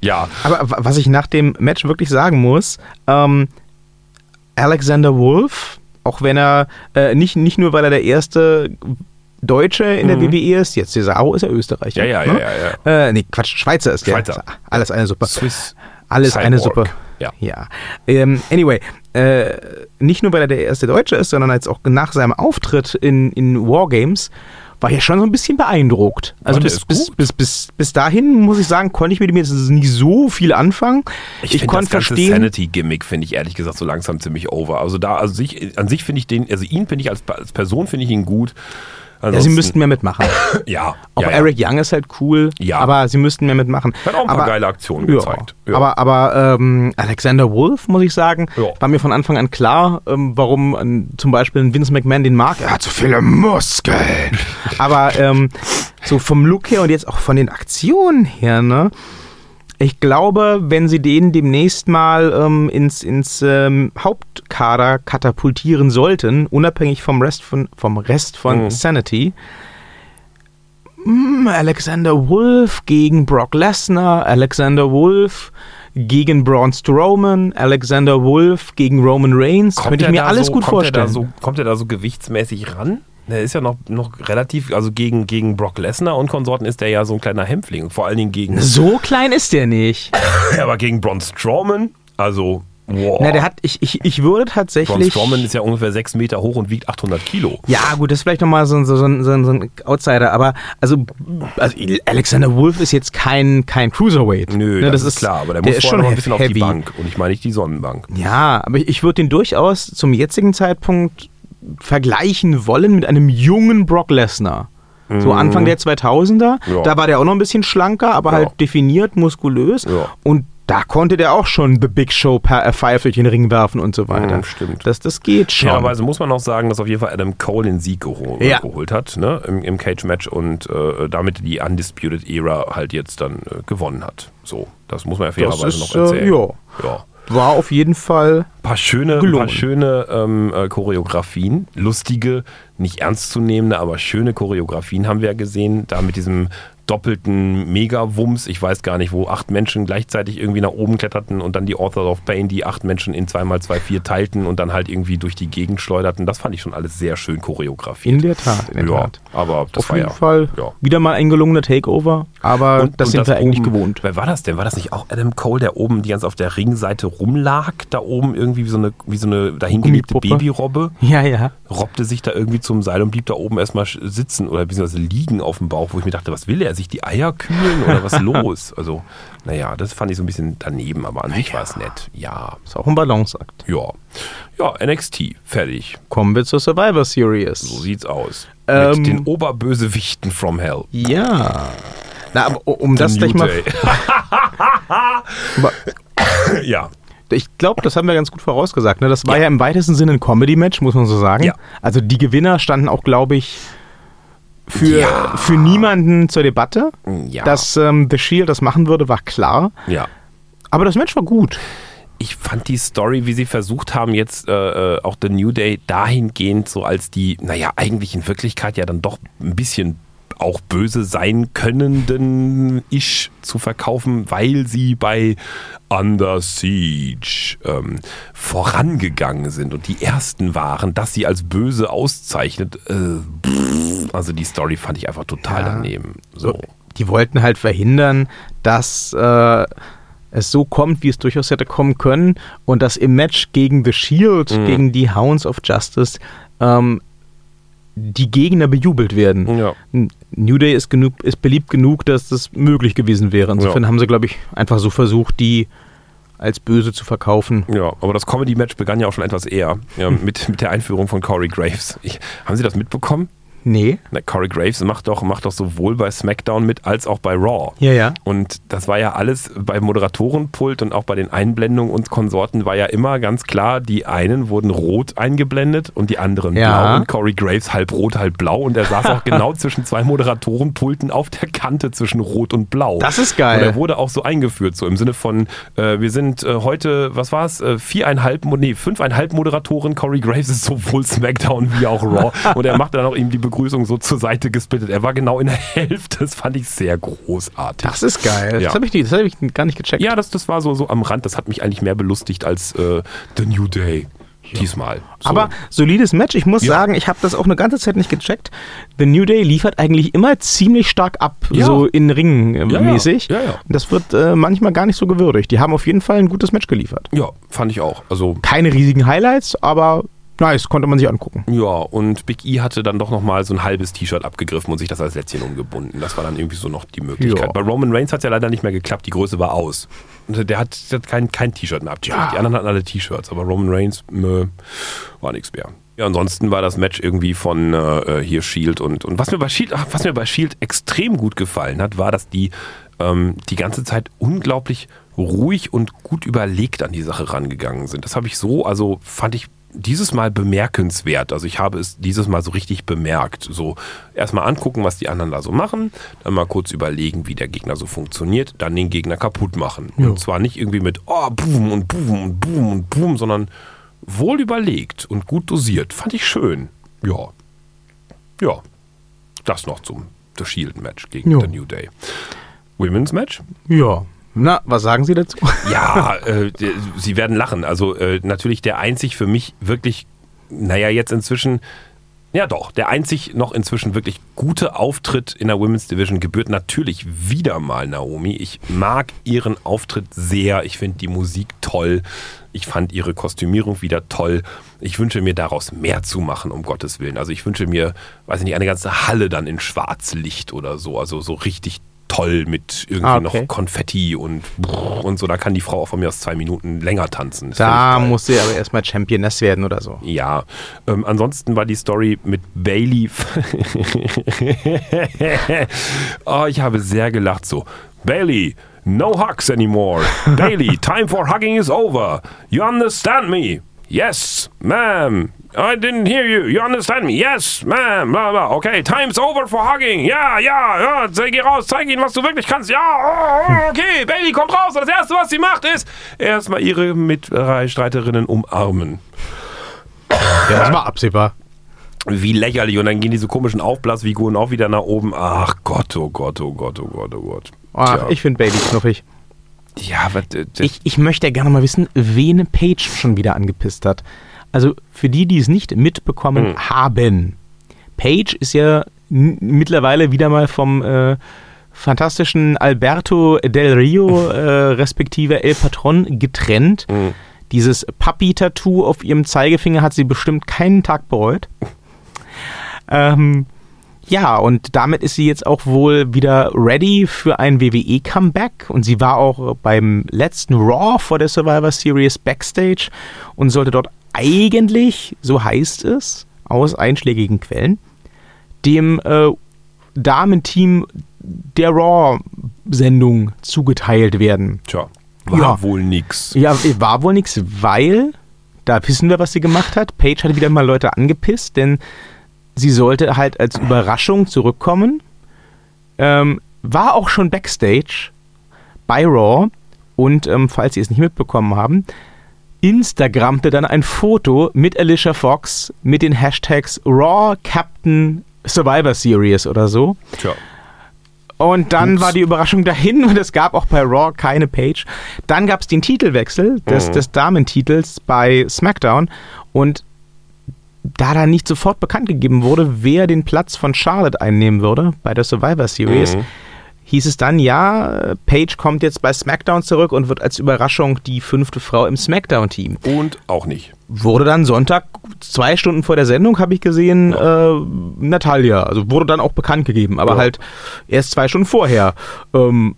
Ja, Aber wa- was ich nach dem Match wirklich sagen muss, ähm, Alexander Wolf, auch wenn er äh, nicht, nicht nur, weil er der erste Deutsche in der WWE ist, jetzt Cesaro ist er Österreicher. Mhm. Ja, ja, ne? ja, ja, Äh, nee, Quatsch, Schweizer ist der. Schweizer. Alles eine Suppe. Swiss Alles eine Cyborg. Suppe. Ja. Ja. Ähm, anyway, äh, nicht nur weil er der erste Deutsche ist, sondern jetzt auch nach seinem Auftritt in, in Wargames war ich schon so ein bisschen beeindruckt. Also bis, bis, bis, bis, bis dahin, muss ich sagen, konnte ich mit ihm jetzt nicht so viel anfangen. Ich, Ich, finde konnte das verstehen. Sanity-Gimmick finde ich ehrlich gesagt so langsam ziemlich over. Also da, also sich, an sich finde ich den, also ihn finde ich als, als Person finde ich ihn gut. Ja, sie müssten mehr mitmachen. ja, Auch ja. Eric Young ist halt cool, Ja. aber sie müssten mehr mitmachen. Hat auch ein paar aber, geile Aktionen gezeigt. Ja. Aber, aber ähm, Alexander Wolf, muss ich sagen, war mir von Anfang an klar, ähm, warum ähm, zum Beispiel ein Vince McMahon den mag. Er hat so viele Muskeln. aber ähm, so vom Look her und jetzt auch von den Aktionen her, ne? Ich glaube, wenn sie den demnächst mal ähm, ins, ins ähm, Hauptkader katapultieren sollten, unabhängig vom Rest von, vom Rest von Mhm. Sanity, mm, Alexander Wolf gegen Brock Lesnar, Alexander Wolf gegen Braun Strowman, Alexander Wolf gegen Roman Reigns, könnte ich er mir alles so, gut kommt Er vorstellen. so, kommt er da so gewichtsmäßig ran? Der ist ja noch, noch relativ, also gegen, gegen Brock Lesnar und Konsorten ist der ja so ein kleiner Hämpfling. Vor allen Dingen gegen, So klein ist der nicht. aber gegen Braun Strowman, also, wow. Na, der hat, ich, ich, ich würde Braun tatsächlich. Strowman ist ja ungefähr sechs Meter hoch und wiegt 800 Kilo. Ja, gut, das ist vielleicht nochmal so, ein- so, so, so, so ein Outsider, aber also, also Alexander Wolf ist jetzt kein, kein Cruiserweight. Nö, Ne, das, ist klar, aber der, muss ist vorher schon noch ein bisschen auf die heavy. Bank und ich meine nicht die Sonnenbank. Ja, aber ich, ich würde den durchaus zum jetzigen Zeitpunkt vergleichen wollen mit einem jungen Brock Lesnar. So Anfang der 2000er, Mhm. Ja. da war der auch noch ein bisschen schlanker, aber Ja. halt definiert, muskulös. Ja. Und Da konnte der auch schon The Big Show per äh, Pfeife durch den Ring werfen und so weiter. Mhm, stimmt. Das, das geht schon. Fairerweise muss man auch sagen, dass auf jeden Fall Adam Cole den Sieg geho Ja. geholt hat ne, im, im Cage-Match und äh, damit die Undisputed Era halt jetzt dann äh, gewonnen hat. So, das muss man ja fairerweise noch erzählen. äh, ja, ja. War auf jeden Fall paar schöne, Gelungen. paar schöne ähm, äh, Choreografien, lustige, nicht ernstzunehmende, aber schöne Choreografien haben wir ja gesehen. Da mit diesem doppelten Mega-Wumms, ich weiß gar nicht, wo acht Menschen gleichzeitig irgendwie nach oben kletterten und dann die Authors of Pain, die acht Menschen in 2x2-4 teilten und dann halt irgendwie durch die Gegend schleuderten. Das fand ich schon alles sehr schön choreografiert. in der Tat. In der ja, Tat. aber das Auf war jeden ja. Fall ja. wieder mal ein gelungener Takeover, aber Und- das und sind wir eigentlich oben, gewohnt. Wer war das denn? War das nicht auch Adam Cole, der oben die ganz auf der Ringseite rumlag? Da oben irgendwie wie so eine, wie so eine dahingelegte Gummipuppe. Babyrobbe? Ja, ja. robbte sich da irgendwie zum Seil und blieb da oben erstmal sitzen oder beziehungsweise liegen auf dem Bauch, wo ich mir dachte, was will er? Sich die Eier kühlen oder was los? Also, naja, das fand ich so ein bisschen daneben, aber an sich war es nett. Ja, Ist auch ein Balanceakt. ja. Ja, NXT, fertig. Kommen wir zur Survivor Series. So sieht's aus. Ähm, Mit den Oberbösewichten from Hell. Ja. Na, aber um das gleich mal. Ja, Ich glaube, das haben wir ganz gut vorausgesagt. Ne? Das war ja. im weitesten Sinne ein Comedy-Match, muss man so sagen. Ja. Also die Gewinner standen auch, glaube ich, für, Ja. für niemanden zur Debatte. ja. Dass ähm, The Shield das machen würde, war klar. ja. Aber das Match war gut. ich fand die Story, wie sie versucht haben, jetzt äh, äh, auch The New Day dahingehend so als die, naja, eigentlich in Wirklichkeit ja dann doch ein bisschen auch böse sein könnenden Ich zu verkaufen, weil sie bei Under Siege ähm, vorangegangen sind und die ersten waren, dass sie als böse auszeichnet. Äh, also die Story fand ich einfach total Ja. daneben. So. Die wollten halt verhindern, dass äh, es so kommt, wie es durchaus hätte kommen können. Und dass im Match gegen The Shield, Mhm. gegen die Hounds of Justice, ähm, die Gegner bejubelt werden. Ja. New Day ist, genug, ist beliebt genug, dass das möglich gewesen wäre. Insofern Ja. haben sie, glaube ich, einfach so versucht, die als böse zu verkaufen. Ja, aber das Comedy-Match begann ja auch schon etwas eher ja, mit, mit der Einführung von Corey Graves. Ich, haben Sie das mitbekommen? Nee. Na, Corey Graves macht doch, macht doch sowohl bei SmackDown mit als auch bei Raw. Ja, ja. Und das war ja alles beim Moderatorenpult und auch bei den Einblendungen und Konsorten war ja immer ganz klar, die einen wurden rot eingeblendet und die anderen Ja. blau. Und Corey Graves halb rot, halb blau. Und er saß auch genau zwischen zwei Moderatorenpulten auf der Kante zwischen rot und blau. Das ist Und geil. er wurde auch so eingeführt, so im Sinne von, äh, wir sind äh, heute, was war es, äh, viereinhalb, nee, fünfeinhalb Moderatoren. Corey Graves ist sowohl SmackDown wie auch Raw. Und er machte dann auch ihm die Begrüßung so zur Seite gesplittet. Er war genau in der Hälfte. Das fand ich sehr großartig. Das ist geil. Ja. Das habe ich, das hab ich gar nicht gecheckt. ja, das, das war so, so am Rand. Das hat mich eigentlich mehr belustigt als äh, The New Day. Diesmal. So. Aber solides Match. Ich muss Ja. sagen, ich habe das auch eine ganze Zeit nicht gecheckt. The New Day liefert eigentlich immer ziemlich stark ab, Ja. so in Ring äh, mäßig. Ja, ja. Das wird äh, manchmal gar nicht so gewürdigt. Die haben auf jeden Fall ein gutes Match geliefert. ja, fand ich auch. Also Keine riesigen Highlights, aber nice, konnte man sich angucken. Ja, und Big E hatte dann doch nochmal so ein halbes T-Shirt abgegriffen und sich das als Lätzchen umgebunden. Das war dann irgendwie so noch die Möglichkeit. Ja. Bei Roman Reigns hat es ja leider nicht mehr geklappt, die Größe war aus. Der hat, der hat kein, kein T-Shirt mehr abgegeben. Ja. Die anderen hatten alle T-Shirts, aber Roman Reigns mö, war nichts mehr. Ja, ansonsten war das Match irgendwie von äh, hier Shield und, und was mir bei Shield, ach, was mir bei Shield extrem gut gefallen hat, war, dass die ähm, die ganze Zeit unglaublich ruhig und gut überlegt an die Sache rangegangen sind. Das habe ich so, also fand ich dieses Mal bemerkenswert. Also ich habe es dieses Mal so richtig bemerkt. So erstmal angucken, was die anderen da so machen, dann mal kurz überlegen, wie der Gegner so funktioniert, dann den Gegner kaputt machen. Ja. Und zwar nicht irgendwie mit oh, boom und boom und boom und boom, sondern wohl überlegt und gut dosiert. Fand ich schön. Ja. Ja. Das noch zum The Shield Match gegen Ja. The New Day. Women's Match? Ja. Na, was sagen Sie dazu? Ja, äh, Sie werden lachen. Also äh, natürlich der einzig für mich wirklich, naja, jetzt inzwischen, ja doch, der einzig noch inzwischen wirklich gute Auftritt in der Women's Division gebührt natürlich wieder mal Naomi. Ich mag ihren Auftritt sehr. Ich finde die Musik toll. Ich fand ihre Kostümierung wieder toll. Ich wünsche mir daraus mehr zu machen, um Gottes Willen. Also ich wünsche mir, weiß ich nicht, eine ganze Halle dann in Schwarzlicht oder so. Also so richtig toll mit irgendwie Ah, okay. noch Konfetti und und so. Da kann die Frau auch von mir aus zwei Minuten länger tanzen. Das Da muss sie aber erstmal Championess werden oder so. Ja, ähm, ansonsten war die Story mit Bailey. oh, ich habe sehr gelacht so. Bailey, No hugs anymore. Bailey, time for hugging is over. You understand me? Yes, ma'am. I didn't hear you. You understand me? Yes, ma'am. Blah, blah. Okay, time's over for hugging. Ja, ja, ja. Geh raus, zeig ihnen, was du wirklich kannst. Ja, oh, oh, okay. Bailey kommt raus. Und das Erste, was sie macht, ist erstmal ihre Mitstreiterinnen umarmen. Ja, das war absehbar. Wie lächerlich. Und dann gehen diese komischen Aufblasfiguren auch wieder nach oben. Ach Gott, oh Gott, oh Gott, oh Gott, oh Gott. Ach, ich finde Bailey knuffig. Ja, aber d- Ich, ich möchte ja gerne mal wissen, wen Page schon wieder angepisst hat. Also für die, die es nicht mitbekommen haben. Page ist ja mittlerweile wieder mal vom äh, fantastischen Alberto Del Rio, äh, respektive El Patron, getrennt. Dieses Papi-Tattoo auf ihrem Zeigefinger hat sie bestimmt keinen Tag bereut. Ähm, ja, und damit ist sie jetzt auch wohl wieder ready für ein WWE-Comeback. Und sie war auch beim letzten Raw vor der Survivor Series Backstage und sollte dort eigentlich, so heißt es, aus einschlägigen Quellen, dem äh, Damenteam der Raw-Sendung zugeteilt werden. tja, war Ja. wohl nix. Ja, war wohl nichts, weil, da wissen wir, was sie gemacht hat. Paige hatte wieder mal Leute angepisst, denn sie sollte halt als Überraschung zurückkommen. Ähm, war auch schon Backstage bei Raw und, ähm, falls Sie es nicht mitbekommen haben, Instagrammte dann ein Foto mit Alicia Fox mit den Hashtags Raw Captain Survivor Series oder so. Tja. Und dann Ups. war die Überraschung dahin und es gab auch bei Raw keine Page. Dann gab es den Titelwechsel des, Mhm. des Damentitels bei SmackDown und da dann nicht sofort bekannt gegeben wurde, wer den Platz von Charlotte einnehmen würde bei der Survivor Series, Mhm. Hieß es dann, ja, Paige kommt jetzt bei SmackDown zurück und wird als Überraschung die fünfte Frau im SmackDown-Team. Und auch nicht. Wurde dann Sonntag, zwei Stunden vor der Sendung, habe ich gesehen, äh, Natalia. Also wurde dann auch bekannt gegeben, aber Ja. halt erst zwei Stunden vorher. Ähm,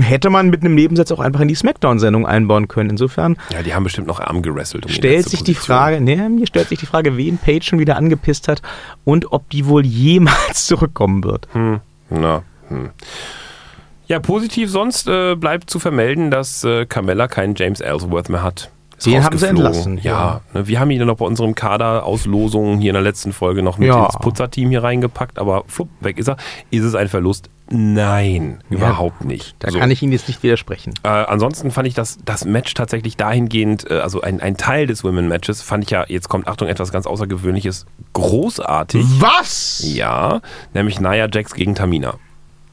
hätte man mit einem Nebensatz auch einfach in die Smackdown-Sendung einbauen können. Insofern Ja, die haben bestimmt noch arm gerasselt. Um stellt letzte sich die. Frage, ne, mir stellt sich die Frage, wen Paige schon wieder angepisst hat und ob die wohl jemals zurückkommen wird. Hm, na, hm. Ja, positiv sonst äh, bleibt zu vermelden, dass äh, Carmella keinen James Ellsworth mehr hat. Ist Den haben sie entlassen, Ja, ne, wir haben ihn ja noch bei unserem Kader Auslosungen hier in der letzten Folge noch mit Ja. ins Putzerteam hier reingepackt, aber flupp, weg ist er. Ist es ein Verlust? Nein, überhaupt nicht. Da So. kann ich Ihnen jetzt nicht widersprechen. Äh, ansonsten fand ich das, das Match tatsächlich dahingehend, äh, also ein, ein Teil des Women-Matches, fand ich ja, jetzt kommt Achtung, etwas ganz Außergewöhnliches, großartig. Was? Ja, nämlich Nia Jax gegen Tamina.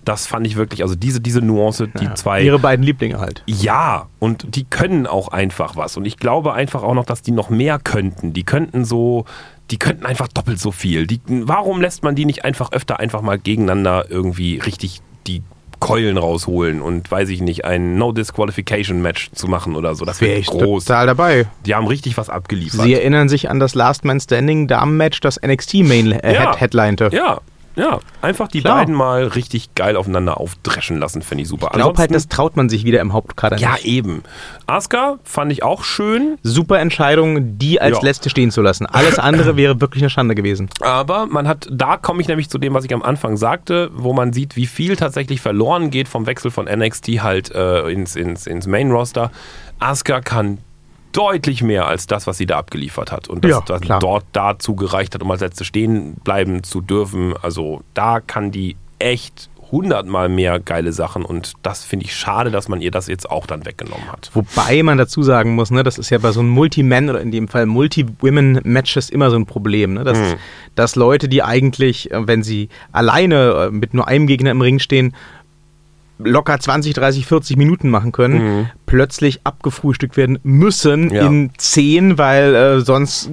Das fand ich wirklich, also diese, diese Nuance, die zwei. Ihre beiden Lieblinge halt. ja, und die können auch einfach was. Und ich glaube einfach auch noch, dass die noch mehr könnten. Die könnten so, die könnten einfach doppelt so viel. Die, warum lässt man die nicht einfach öfter einfach mal gegeneinander irgendwie richtig die Keulen rausholen und weiß ich nicht, ein No-Disqualification-Match zu machen oder so. Das Wäre groß. total dabei. Die haben richtig was abgeliefert. Sie erinnern sich an das Last Man Standing Damen-Match, das NXT Main Ja. Head Headlinete. ja, ja, einfach die Klar. beiden mal richtig geil aufeinander aufdreschen lassen, finde ich super. Ich glaube halt, das traut man sich wieder im Hauptkader Ja, nicht. eben. Asuka fand ich auch schön, Super Entscheidung, die als Ja. letzte stehen zu lassen. Alles andere wäre wirklich eine Schande gewesen. aber man hat, da komme ich nämlich zu dem, was ich am Anfang sagte, wo man sieht, wie viel tatsächlich verloren geht vom Wechsel von NXT halt äh, ins, ins, ins Main Roster. Asuka kann deutlich mehr als das, was sie da abgeliefert hat. Und das, Ja, klar. dort dazu gereicht hat, um als letzte stehen bleiben zu dürfen. Also da kann die echt hundertmal mehr geile Sachen und das finde ich schade, dass man ihr das jetzt auch dann weggenommen hat. Wobei man dazu sagen muss, ne, das ist ja bei so einem Multi-Man oder in dem Fall Multi-Women-Matches immer so ein Problem. Ne, dass, dass Leute, die eigentlich, äh, wenn sie alleine äh, mit nur einem Gegner im Ring stehen, locker 20, 30, 40 Minuten machen können, plötzlich abgefrühstückt werden müssen Ja. in 10, weil äh, sonst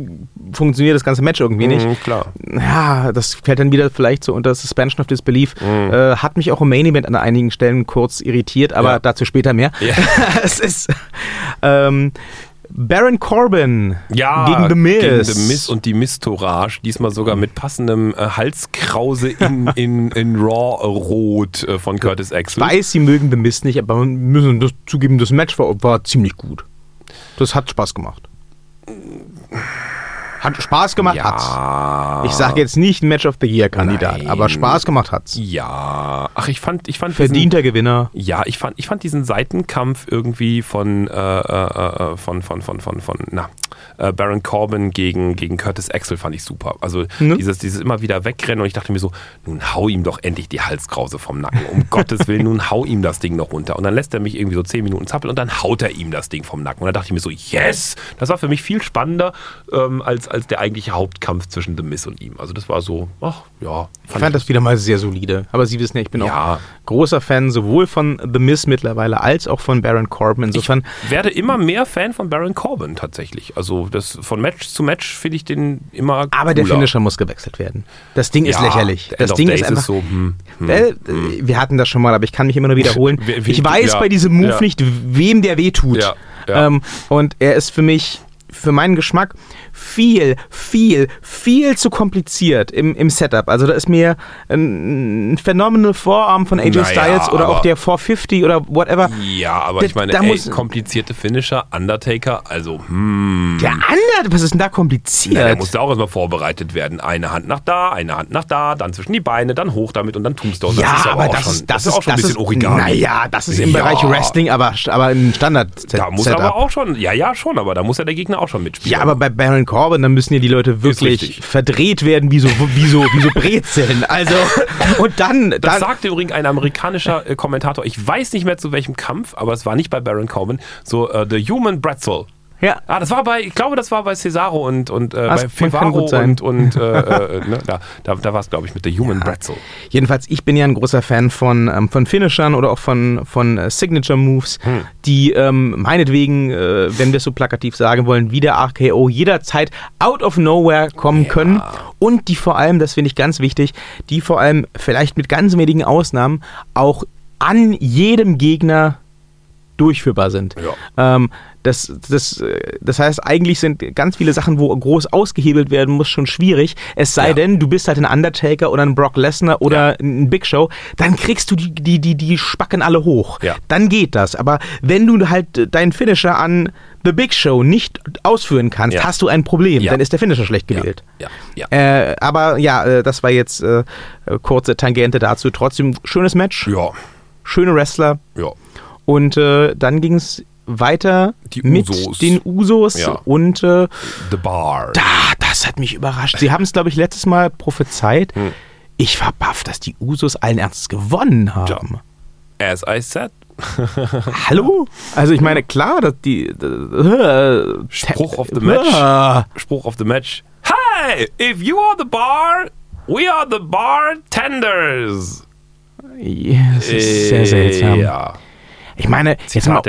funktioniert das ganze Match irgendwie nicht. Mhm, klar. ja, das fällt dann wieder vielleicht so unter Suspension of Disbelief. Mhm. Äh, hat mich auch im Main Event an einigen Stellen kurz irritiert, aber Ja. dazu später mehr. Ja. es ist ähm, Baron Corbin Ja, gegen The Miz. Gegen The Miz und die Miz-Tourage. Diesmal sogar mit passendem äh, Halskrause in, in, in Raw-Rot äh, von Curtis ich Axel. weiß, sie mögen The Miz nicht, aber man müssen das zugeben, das Match war, war ziemlich gut. Das hat Spaß gemacht. Hat Spaß gemacht, ja. hat's. Ich sage jetzt nicht Match of the Year Kandidat, Nein. aber Spaß gemacht hat's. Ja. Ach, ich fand, ich fand diesen- Verdienter Gewinner. Ja, ich fand, ich fand diesen Seitenkampf irgendwie von, äh, äh, äh, von, von, von, von, von, na, äh, Baron Corbin gegen, gegen Curtis Axel fand ich super. Also Ne? dieses, dieses immer wieder wegrennen und ich dachte mir so, nun hau ihm doch endlich die Halskrause vom Nacken. Um Gottes Willen, nun hau ihm das Ding noch runter. Und dann lässt er mich irgendwie so zehn Minuten zappeln und dann haut er ihm das Ding vom Nacken. Und dann dachte ich mir so, yes! Das war für mich viel spannender ähm, als, als der eigentliche Hauptkampf zwischen The Miz und ihm. Also das war so, ach ja. Ich fand das wieder mal sehr solide. Aber Sie wissen ja, ich bin Ja. auch großer Fan sowohl von The Miz mittlerweile als auch von Baron Corbin. Insofern, Ich werde immer mehr Fan von Baron Corbin tatsächlich. Also das von Match zu Match finde ich den immer aber der cooler. Finisher muss gewechselt werden. Das Ding ist Ja, lächerlich. the Das Ding ist einfach. so, hm, hm, Äh, Wir hatten das schon mal, aber ich kann mich immer nur wiederholen. Wie- wie- ich weiß ja, bei diesem Move nicht, wem der wehtut. Ja. Ähm, und er ist für mich, für meinen Geschmack, viel, viel, viel zu kompliziert im, im Setup. Also da ist mir ein, ein Phenomenal Vorarm von AJ Naja, Styles oder auch der 450 oder whatever. Ja, aber Da- ich meine, ey, muss- komplizierte Finisher, Undertaker, also hm. Der andere, was ist denn da kompliziert? Ja, der musste auch erstmal vorbereitet werden. Eine Hand nach da, eine Hand nach da, dann zwischen die Beine, dann hoch damit und dann Tombstone. ja, ist aber das schon, ist, das ist auch schon ein bisschen Origami. Naja, das ist im Ja. Bereich Wrestling, aber, aber im standard Da muss aber auch schon, ja, ja, schon, aber da muss ja der Gegner auch schon mitspielen. Ja, aber bei Baron Corbin, da müssen ja die Leute wirklich verdreht werden wie so, wie so, wie so Brezeln. Also, und dann, Das dann sagte übrigens ein amerikanischer äh, Kommentator, ich weiß nicht mehr zu welchem Kampf, aber es war nicht bei Baron Corbin, so äh, The Human Bretzel. Ja, Ah, das war bei, ich glaube, das war bei Cesaro und, und äh, Das bei Fevaro und, und äh, äh, ne, da, da, da war es, glaube ich, mit The Human Bretzel. Jedenfalls, ich bin ja ein großer Fan von, ähm, von Finishern oder auch von, von äh, Signature Moves, die ähm, meinetwegen, äh, wenn wir es so plakativ sagen wollen, wie der RKO jederzeit out of nowhere kommen können und die vor allem, das finde ich ganz wichtig, die vor allem vielleicht mit ganz wenigen Ausnahmen auch an jedem Gegner durchführbar sind. Ähm, das, das, äh, das heißt, eigentlich sind ganz viele Sachen, wo groß ausgehebelt werden muss, schon schwierig. Es sei Ja. denn, du bist halt ein Undertaker oder ein Brock Lesnar oder ein Big Show, dann kriegst du die, die, die, die Spacken alle hoch. Ja. Dann geht das. Aber wenn du halt deinen Finisher an The Big Show nicht ausführen kannst, Ja. hast du ein Problem. Ja. Dann ist der Finisher schlecht gewählt. Ja, ja. Äh, aber ja, äh, das war jetzt äh, kurze Tangente dazu. Trotzdem schönes Match, Ja, schöne Wrestler. ja. Und äh, dann ging es weiter mit den Usos. Ja. Und äh, The Bar. da, das hat mich überrascht. Sie haben es, glaube ich, letztes Mal prophezeit. Hm. Ich war baff, dass die Usos allen Ernstes gewonnen haben. As I said. Hallo? Also ich meine, klar, dass die... Äh, Spruch of the match. Spruch of the Match. Hi, if you are the bar, we are the bartenders. ja, das ist sehr seltsam. Ja. Ich meine, jetzt mal,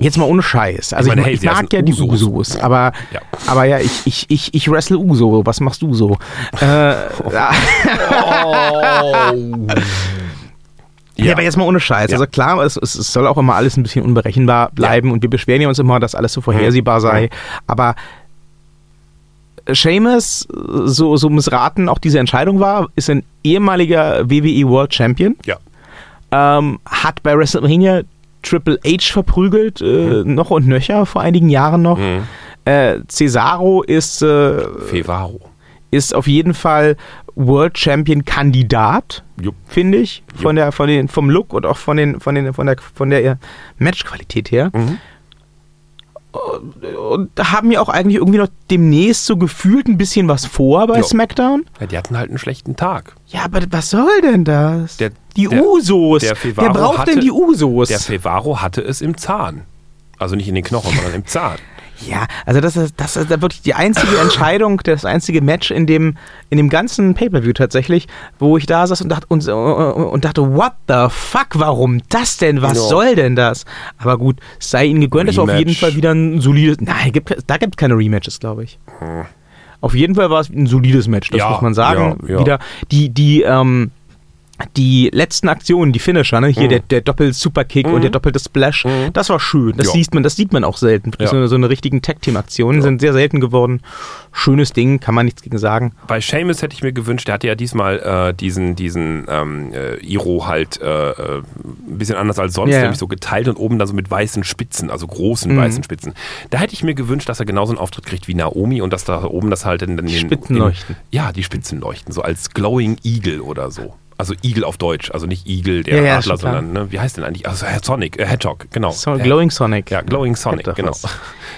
jetzt mal ohne Scheiß. Also ich, meine, hey, ich mag ja die Usos. Usos, aber Ja. aber ja, ich, ich, ich, ich wrestle Uso. Was machst du so? äh, ja. Ja, aber jetzt mal ohne Scheiß. Ja. Also klar, es, es soll auch immer alles ein bisschen unberechenbar bleiben und wir beschweren ja uns immer, dass alles so vorhersehbar sei. Aber Seamus, so, so missraten auch diese Entscheidung war, ist ein ehemaliger WWE World Champion, ja. ähm, hat bei WrestleMania Triple H verprügelt, äh, noch und nöcher, vor einigen Jahren noch. Mhm. Äh, Cesaro ist, äh, Fevaro. ist auf jeden Fall World Champion Kandidat finde ich, von der, von den, vom Look und auch von, den, von, den, von der, von der Matchqualität her. Mhm. Und haben ja auch eigentlich irgendwie noch demnächst so gefühlt ein bisschen was vor bei Jo. SmackDown. Ja, die hatten halt einen schlechten Tag. Ja, aber was soll denn das? Der- die der- Usos. der Wer braucht hatte- denn die Usos? Der Fevaro hatte es im Zahn. Also nicht in den Knochen, sondern im Zahn. Ja, also das ist, das ist wirklich die einzige Entscheidung, das einzige Match in dem, in dem ganzen Pay-Per-View tatsächlich, wo ich da saß und dachte, und, und dachte, what the fuck, warum das denn? Was Ja. soll denn das? Aber gut, sei ihnen gegönnt, es war auf Rematch. jeden Fall wieder ein solides, nein, gibt, da gibt es keine Rematches, glaube ich. Auf jeden Fall war es ein solides Match, das Ja, muss man sagen. ja, ja. Wieder die, die, ähm, die letzten Aktionen, die Finisher, ne? hier der, der Doppel-Superkick und der doppelte Splash, das war schön. Das Ja. sieht man, das sieht man auch selten. Ja. So, eine- so eine richtigen Tag-Team-Aktionen sind sehr selten geworden. Schönes Ding, kann man nichts gegen sagen. Bei Seamus hätte ich mir gewünscht, der hatte ja diesmal äh, diesen, diesen ähm, äh, Iro halt äh, äh, ein bisschen anders als sonst, Ja, ja. nämlich so geteilt und oben dann so mit weißen Spitzen, also großen weißen Spitzen. Da hätte ich mir gewünscht, dass er genauso einen Auftritt kriegt wie Naomi und dass da oben das halt in den Spitzen in, leuchten. Ja, die Spitzen leuchten, so als Glowing Eagle oder so. Also Eagle auf Deutsch, also nicht Eagle, der Ja, ja, Adler, sondern, ne, wie heißt denn eigentlich? Also Sonic, äh, Hedgehog, genau. So, Der- Glowing Sonic. Ja, Glowing Sonic, doch genau.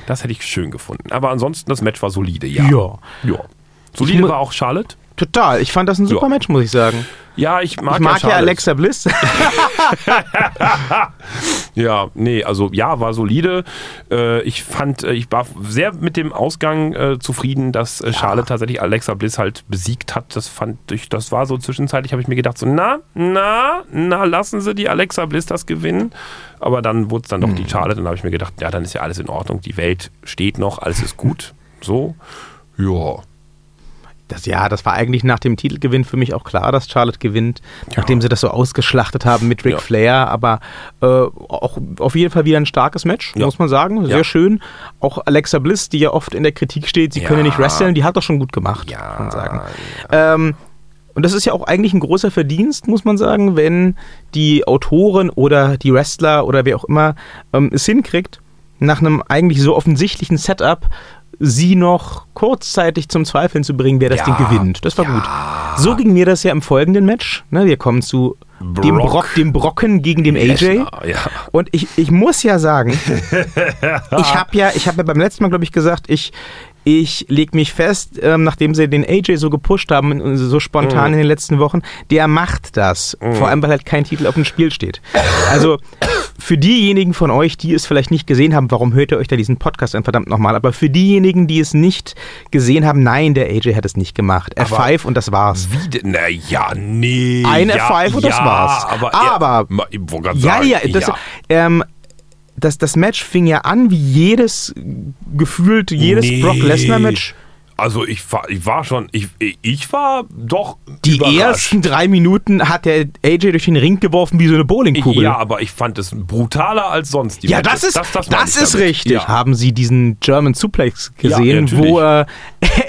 Das hätte ich schön gefunden. Aber ansonsten, das Match war solide, ja. Ja. ja. Solide war auch Charlotte. Total. Ich fand das ein super Ja. Match, muss ich sagen. Ja, ich mag, Ich mag ja, Charlotte. Alexa Bliss. Ja, nee, also ja, war solide. Äh, ich fand, äh, ich war sehr mit dem Ausgang äh, zufrieden, dass äh, Charlotte tatsächlich Alexa Bliss halt besiegt hat. Das fand ich, das war so zwischenzeitlich, habe ich mir gedacht, so, na, na, na, lassen Sie die Alexa Bliss das gewinnen. Aber dann wurde es dann doch Mhm. die Charlotte. Dann habe ich mir gedacht, ja, dann ist ja alles in Ordnung. Die Welt steht noch, alles ist gut. So, ja. Das, ja, das war eigentlich nach dem Titelgewinn für mich auch klar, dass Charlotte gewinnt, nachdem sie das so ausgeschlachtet haben mit Ric Ja. Flair. Aber äh, auch auf jeden Fall wieder ein starkes Match, Ja. muss man sagen. Sehr Ja. schön. Auch Alexa Bliss, die ja oft in der Kritik steht, sie Ja. könne nicht wresteln, die hat das schon gut gemacht, Ja, kann man sagen. Ähm, und das ist ja auch eigentlich ein großer Verdienst, muss man sagen, wenn die Autoren oder die Wrestler oder wer auch immer ähm, es hinkriegt, nach einem eigentlich so offensichtlichen Setup sie noch kurzzeitig zum Zweifeln zu bringen, wer das Ja. Ding gewinnt. Das war Ja. gut. So ging mir das ja im folgenden Match. Ne, wir kommen zu dem, Brock. Brock, dem Brocken gegen dem AJ. Ja. Und ich, ich muss ja sagen, ich habe ja, ich habe ja beim letzten Mal, glaube ich, gesagt, ich, ich lege mich fest, ähm, nachdem sie den AJ so gepusht haben, so spontan Mhm. in den letzten Wochen, der macht das. Vor allem, weil halt kein Titel auf dem Spiel steht. Also für diejenigen von euch, die es vielleicht nicht gesehen haben, warum hört ihr euch da diesen Podcast an, verdammt nochmal, aber für diejenigen, die es nicht gesehen haben, nein, der AJ hat es nicht gemacht. F5 und das war's. Wie denn? Naja, nee. Ein ja, F5 und das ja, war's. Aber, Aber- er, Ja, ja, das, Ähm, das, das Match fing ja an wie jedes, gefühlt jedes Nee. Brock Lesnar-Match. Also ich war, ich war schon, ich, ich war doch Die überrascht. ersten drei Minuten hat der AJ durch den Ring geworfen wie so eine Bowlingkugel. Ja, aber ich fand es brutaler als sonst. Ja, das ist, das, meine ich ist damit. richtig. Ja. Haben Sie diesen German Suplex Ja, gesehen, natürlich. wo äh,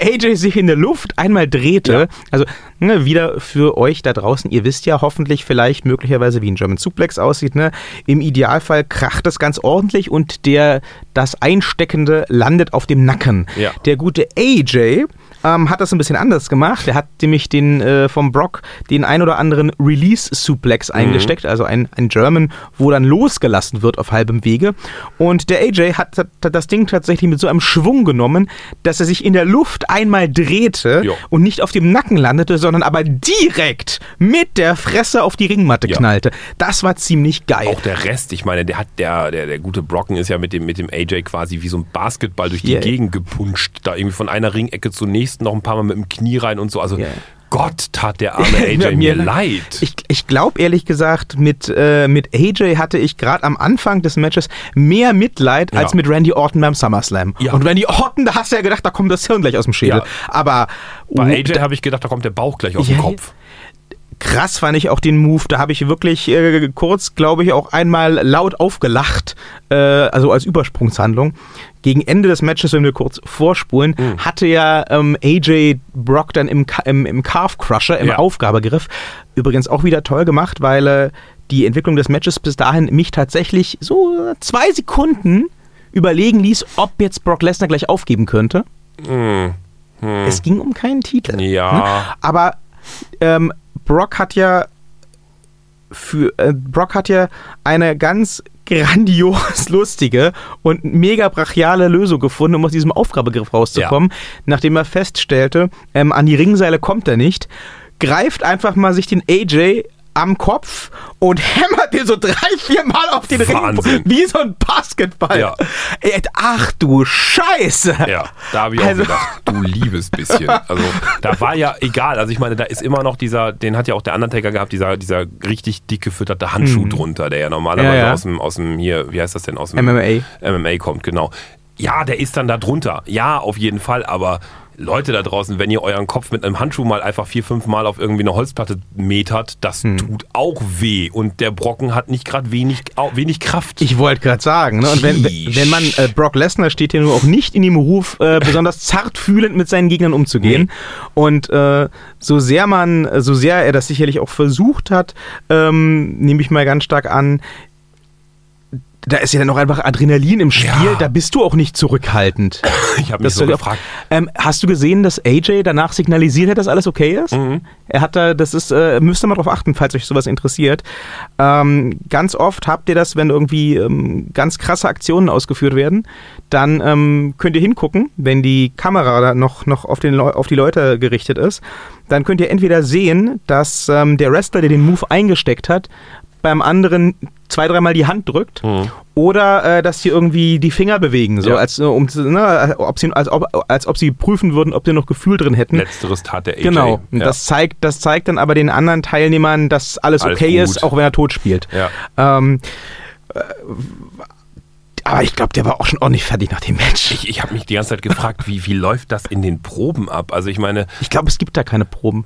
AJ sich in der Luft einmal drehte? Ja. Also ne, wieder für euch da draußen, ihr wisst ja hoffentlich vielleicht möglicherweise, wie ein German Suplex aussieht. Ne? Im Idealfall kracht es ganz ordentlich und der das Einsteckende landet auf dem Nacken. Ja. Der gute AJ J. ähm, hat das ein bisschen anders gemacht. Er hat nämlich den äh, vom Brock den ein oder anderen Release-Suplex Mhm. eingesteckt, also ein, ein German, wo dann losgelassen wird auf halbem Wege. Und der AJ hat, hat das Ding tatsächlich mit so einem Schwung genommen, dass er sich in der Luft einmal drehte Jo. und nicht auf dem Nacken landete, sondern aber direkt mit der Fresse auf die Ringmatte Ja. knallte. Das war ziemlich geil. Auch der Rest, ich meine, der hat der, der, der gute Brocken ist ja mit dem, mit dem AJ quasi wie so ein Basketball durch die Yeah. Gegend gepuncht. Da irgendwie von einer Ringecke zur nächsten noch ein paar Mal mit dem Knie rein und so. Also Yeah. Gott tat der arme AJ mir leid. Ich, ich glaube ehrlich gesagt, mit, äh, mit AJ hatte ich gerade am Anfang des Matches mehr Mitleid Ja. als mit Randy Orton beim SummerSlam. Ja. Und Randy Orton, da hast du ja gedacht, da kommt das Hirn gleich aus dem Schädel. Ja. Aber Bei oh, AJ habe ich gedacht, da kommt der Bauch gleich aus dem. Kopf. krass fand ich auch den Move. Da habe ich wirklich äh, kurz, glaube ich, auch einmal laut aufgelacht, äh, also als Übersprungshandlung. Gegen Ende des Matches, wenn wir kurz vorspulen, Mhm. hatte ja ähm, AJ Brock dann im, im, im Calf Crusher, im Ja. Aufgabegriff, übrigens auch wieder toll gemacht, weil äh, die Entwicklung des Matches bis dahin mich tatsächlich so zwei Sekunden überlegen ließ, ob jetzt Brock Lesnar gleich aufgeben könnte. Es ging um keinen Titel. Ja. Ne? Aber ähm, Brock hat ja für äh, Brock hat ja eine ganz grandios lustige und mega brachiale Lösung gefunden, um aus diesem Aufgabegriff rauszukommen, nachdem er feststellte, ähm, an die Ringseile kommt er nicht, greift einfach mal sich den AJ am Kopf und hämmert den so drei, vier Mal auf den Wahnsinn. Ring, wie so ein Basketball. Ja. Ach du Scheiße. Ja, da habe ich auch Also- gedacht, du liebes bisschen. Also da war ja egal. Also ich meine, da ist immer noch dieser, den hat ja auch der Undertaker gehabt, dieser, dieser richtig dick gefütterte Handschuh drunter, der ja normalerweise Mhm. Ja, ja. aus dem, aus dem hier, wie heißt das denn, aus dem MMA. MMA kommt, genau. Ja, der ist dann da drunter. Ja, auf jeden Fall, aber Leute da draußen, wenn ihr euren Kopf mit einem Handschuh mal einfach vier, fünf Mal auf irgendwie eine Holzplatte metert, das Hm. tut auch weh. Und der Brocken hat nicht gerade wenig, wenig Kraft. Ich wollte gerade sagen, ne? und wenn, wenn man, äh, Brock Lesnar steht ja nur auch nicht in dem Ruf, äh, besonders zartfühlend mit seinen Gegnern umzugehen. Und äh, so sehr man, so sehr er das sicherlich auch versucht hat, ähm, nehme ich mal ganz stark an, da ist ja dann auch einfach Adrenalin im Spiel, Ja. da bist du auch nicht zurückhaltend. Ich habe mich so gefragt. Ähm, hast du gesehen, dass AJ danach signalisiert hat, dass alles okay ist? Mhm. Er hat da, das ist, äh, müsst ihr mal drauf achten, falls euch sowas interessiert. Ähm, ganz oft habt ihr das, wenn irgendwie ähm, ganz krasse Aktionen ausgeführt werden, dann ähm, könnt ihr hingucken, wenn die Kamera da noch, noch auf, den auf die Leute gerichtet ist, dann könnt ihr entweder sehen, dass ähm, der Wrestler, der den Move eingesteckt hat, beim anderen zwei, dreimal die Hand drückt Mhm. oder äh, dass sie irgendwie die Finger bewegen, so Ja. als, äh, um, ne, ob sie, als, ob, als ob sie prüfen würden, ob sie noch Gefühl drin hätten. Letzteres tat der AJ. Genau. Ja. Das, zeigt, das zeigt dann aber den anderen Teilnehmern, dass alles, Alles okay gut. ist, auch wenn er tot spielt. ja. Ähm, äh, aber ich glaube, der war auch schon ordentlich fertig nach dem Match. Ich, ich habe mich die ganze Zeit gefragt, wie, wie läuft das in den Proben ab? Also ich meine, Ich glaube, es gibt da keine Proben.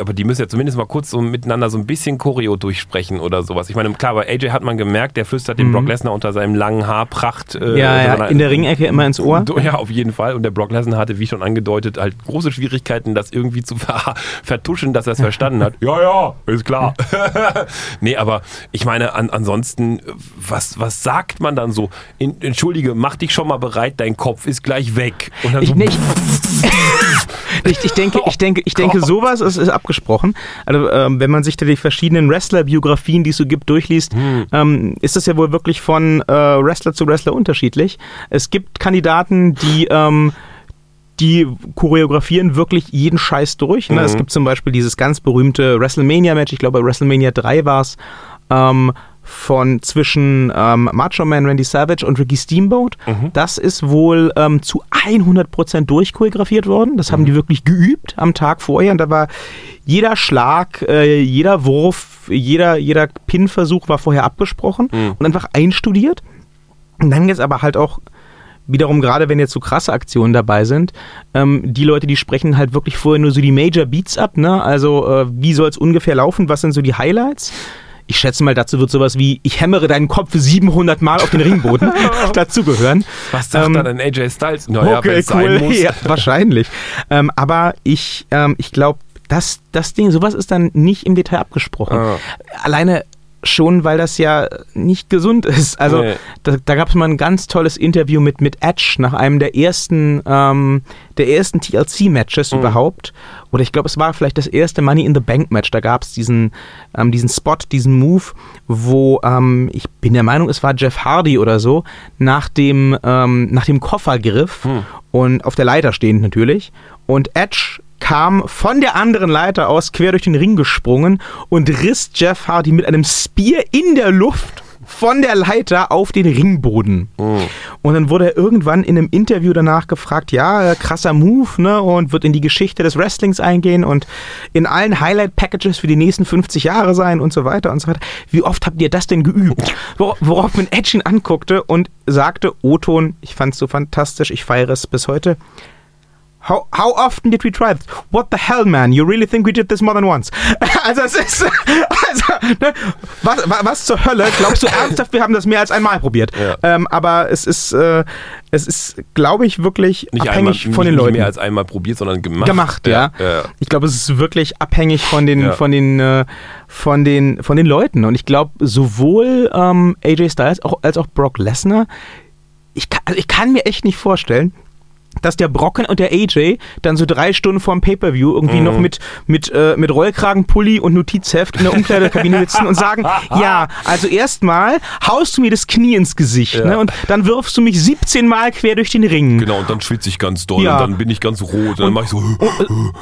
Aber die müssen ja zumindest mal kurz so miteinander so ein bisschen Choreo durchsprechen oder sowas. Ich meine, klar, bei AJ hat man gemerkt, der flüstert dem Brock Lesnar unter seinem langen Haar Pracht. äh, Mhm. ja, ja, in der Ringecke immer ins Ohr. Ja, auf jeden Fall. Und der Brock Lesnar hatte, wie schon angedeutet, halt große Schwierigkeiten, das irgendwie zu ver vertuschen, dass er es verstanden hat. ja, ja, ist klar. nee, aber ich meine, an, ansonsten, was, was sagt man dann so? In, Entschuldige, mach dich schon mal bereit, dein Kopf ist gleich weg. Und dann Ich so, nicht. Ich, ich denke, ich denke, ich denke, Gott. sowas ist, ist abgesprochen. Also ähm, wenn man sich da die verschiedenen Wrestler-Biografien, die es so gibt, durchliest, Hm. ähm, ist das ja wohl wirklich von äh, Wrestler zu Wrestler unterschiedlich. Es gibt Kandidaten, die ähm, die choreografieren wirklich jeden Scheiß durch. Ne? Es Mhm. gibt zum Beispiel dieses ganz berühmte WrestleMania-Match, ich glaube bei WrestleMania 3 war es, ähm, von zwischen ähm, Macho Man Randy Savage und Ricky Steamboat. Mhm. Das ist wohl ähm, zu 100% durchchoreografiert worden. Das Mhm. haben die wirklich geübt am Tag vorher. Und da war jeder Schlag, äh, jeder Wurf, jeder, jeder Pin-Versuch war vorher abgesprochen Mhm. und einfach einstudiert. Und dann jetzt aber halt auch wiederum, gerade wenn jetzt so krasse Aktionen dabei sind, ähm, die Leute, die sprechen halt wirklich vorher nur so die Major Beats ab, ne? Also, äh, wie soll es ungefähr laufen? Was sind so die Highlights? Ich schätze mal, dazu wird sowas wie, ich hämmere deinen Kopf 700 Mal auf den Ringboden dazugehören. was sagt ähm, dann ein AJ Styles? Naja, okay, cool. sein muss. Ja, wahrscheinlich. ähm, aber ich, ähm, ich glaube, das, das Ding, sowas ist dann nicht im Detail abgesprochen. Ah. Alleine schon, weil das ja nicht gesund ist. Also Nee. da, da gab es mal ein ganz tolles Interview mit, mit Edge nach einem der ersten, ähm, der ersten TLC-Matches Mhm. überhaupt. Oder ich glaube, es war vielleicht das erste Money in the Bank-Match. Da gab es diesen, ähm, diesen Spot, diesen Move, wo ähm, ich bin der Meinung, es war Jeff Hardy oder so, nach dem, ähm, nach dem Koffergriff Hm. und auf der Leiter stehend natürlich. Und Edge kam von der anderen Leiter aus quer durch den Ring gesprungen und riss Jeff Hardy mit einem Spear in der Luft von der Leiter auf den Ringboden. Und dann wurde er irgendwann in einem Interview danach gefragt, ja, krasser Move, ne, und wird in die Geschichte des Wrestlings eingehen und in allen Highlight-Packages für die nächsten 50 Jahre sein und so weiter und so weiter. Wie oft habt ihr das denn geübt? Wor worauf man Edge ihn anguckte und sagte, O-Ton, ich fand's so fantastisch, ich feiere es bis heute. How, how often did we try this? What the hell, man? You really think we did this more than once? Also es ist, also, ne, was, wa- was zur Hölle? Glaubst du ernsthaft, wir haben das mehr als einmal probiert? Ja. Ähm, aber es ist, äh, es ist, glaube ich, wirklich Nicht abhängig einmal, von den nicht Leuten. mehr als einmal probiert, sondern gemacht. gemacht, ja. ja. Ich glaube, es ist wirklich abhängig von den, Ja. von den, äh, von den, von den Leuten. Und ich glaube, sowohl ähm, AJ Styles auch, als auch Brock Lesnar, ich kann, also ich kann mir echt nicht vorstellen, dass der Brocken und der AJ dann so drei Stunden vorm Pay-Per-View irgendwie Mhm. noch mit, mit, äh, mit Rollkragenpulli und Notizheft in der Umkleidekabine sitzen und sagen, ja, also erstmal haust du mir das Knie ins Gesicht Ja. ne, und dann wirfst du mich 17 Mal quer durch den Ring. Genau, und dann schwitze ich ganz doll Ja. und dann bin ich ganz rot und, dann mache ich so.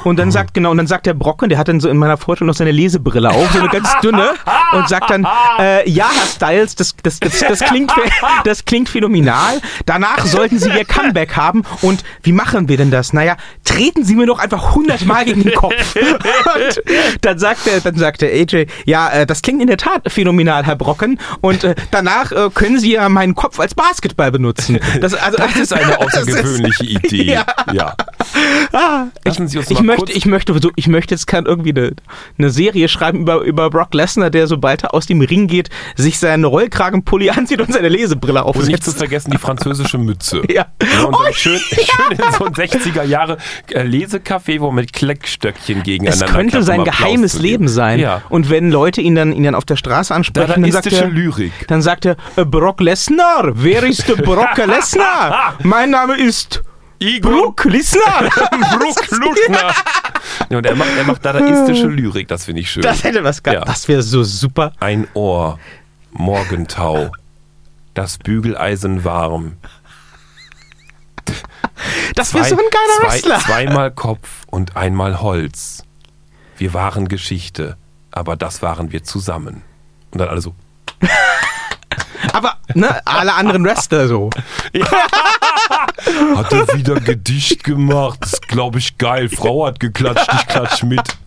Und dann sagt, genau, und dann sagt der Brocken, der hat dann so in meiner Vorstellung noch seine Lesebrille auf, so eine ganz dünne, und sagt dann, äh, ja, Herr Styles, das, das, das, das, klingt, das klingt phänomenal. Danach sollten Sie Ihr Comeback haben und wie machen wir denn das? Naja, treten Sie mir doch einfach hundertmal gegen den Kopf. und dann sagte, dann sagte AJ, ja, äh, das klingt in der Tat phänomenal, Herr Brocken. Und äh, danach äh, können Sie ja meinen Kopf als Basketball benutzen. Das, also, das ist eine außergewöhnliche ist, Idee. Ja. ja. Ah, ich, ich möchte, ich, möchte, so, ich möchte jetzt kann irgendwie eine, eine Serie schreiben über, über Brock Lesnar, der sobald er aus dem Ring geht, sich seinen Rollkragenpulli anzieht und seine Lesebrille aufsetzt. Und nicht zu vergessen die französische Mütze. Ja. ja und oh, schön, ja. Schön in so ein 60er Jahre äh, Lesecafé, wo mit Kleckstöckchen gegeneinander Es könnte sein geheimes Leben sein. Ja. Und wenn Leute ihn dann, ihn dann auf der Straße ansprechen, dann sagt er, Lyrik. dann sagt er, äh, Brock Lesnar, wer ist der Brock Lesnar? mein Name ist Igor Brook Lisner. Brook Lisner. Ja, und er macht, er macht dadaistische Lyrik, das finde ich schön. Das hätte was gehabt. Ja. Das wäre so super. Ein Ohr, Morgentau, das Bügeleisen warm. Das wäre so ein geiler zwei, Wrestler. Zweimal Kopf und einmal Holz. Wir waren Geschichte, aber das waren wir zusammen. Und dann alle so. aber ne, alle anderen Wrestler so. Ja. Hat er wieder Gedicht gemacht. Das ist, glaube ich, geil. Frau hat geklatscht, ich klatsch mit.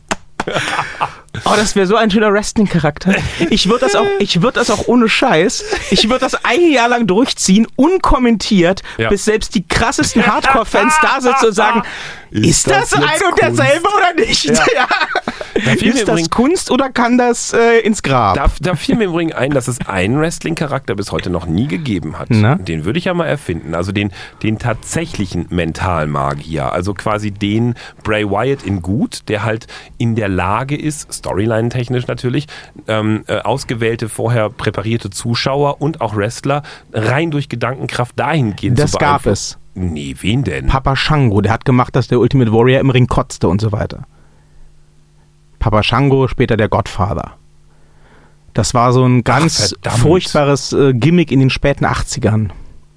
Oh, das wäre so ein schöner Wrestling-Charakter. Ich würde das auch, ich würde das auch ohne Scheiß. Ich würde das ein Jahr lang durchziehen, unkommentiert, ja. bis selbst die krassesten Hardcore-Fans da sitzen und sagen, ist, ist das, das ein und derselbe oder nicht? Ja. ja. Ist das Kunst oder kann das äh, ins Grab? Da, da, fiel mir im Übrigen ein, dass es einen Wrestling-Charakter bis heute noch nie gegeben hat. Na? Den würde ich ja mal erfinden. Also den, den tatsächlichen Mentalmagier. Also quasi den Bray Wyatt in gut, der halt in der Lage ist, Storyline-technisch natürlich, ähm, äh, ausgewählte, vorher präparierte Zuschauer und auch Wrestler rein durch Gedankenkraft dahingehend das zu Das gab es. Nee, wen denn? Papa Shango, der hat gemacht, dass der Ultimate Warrior im Ring kotzte und so weiter. Papa Shango, später der Godfather. Das war so ein ganz Ach, furchtbares äh, Gimmick in den späten 80ern.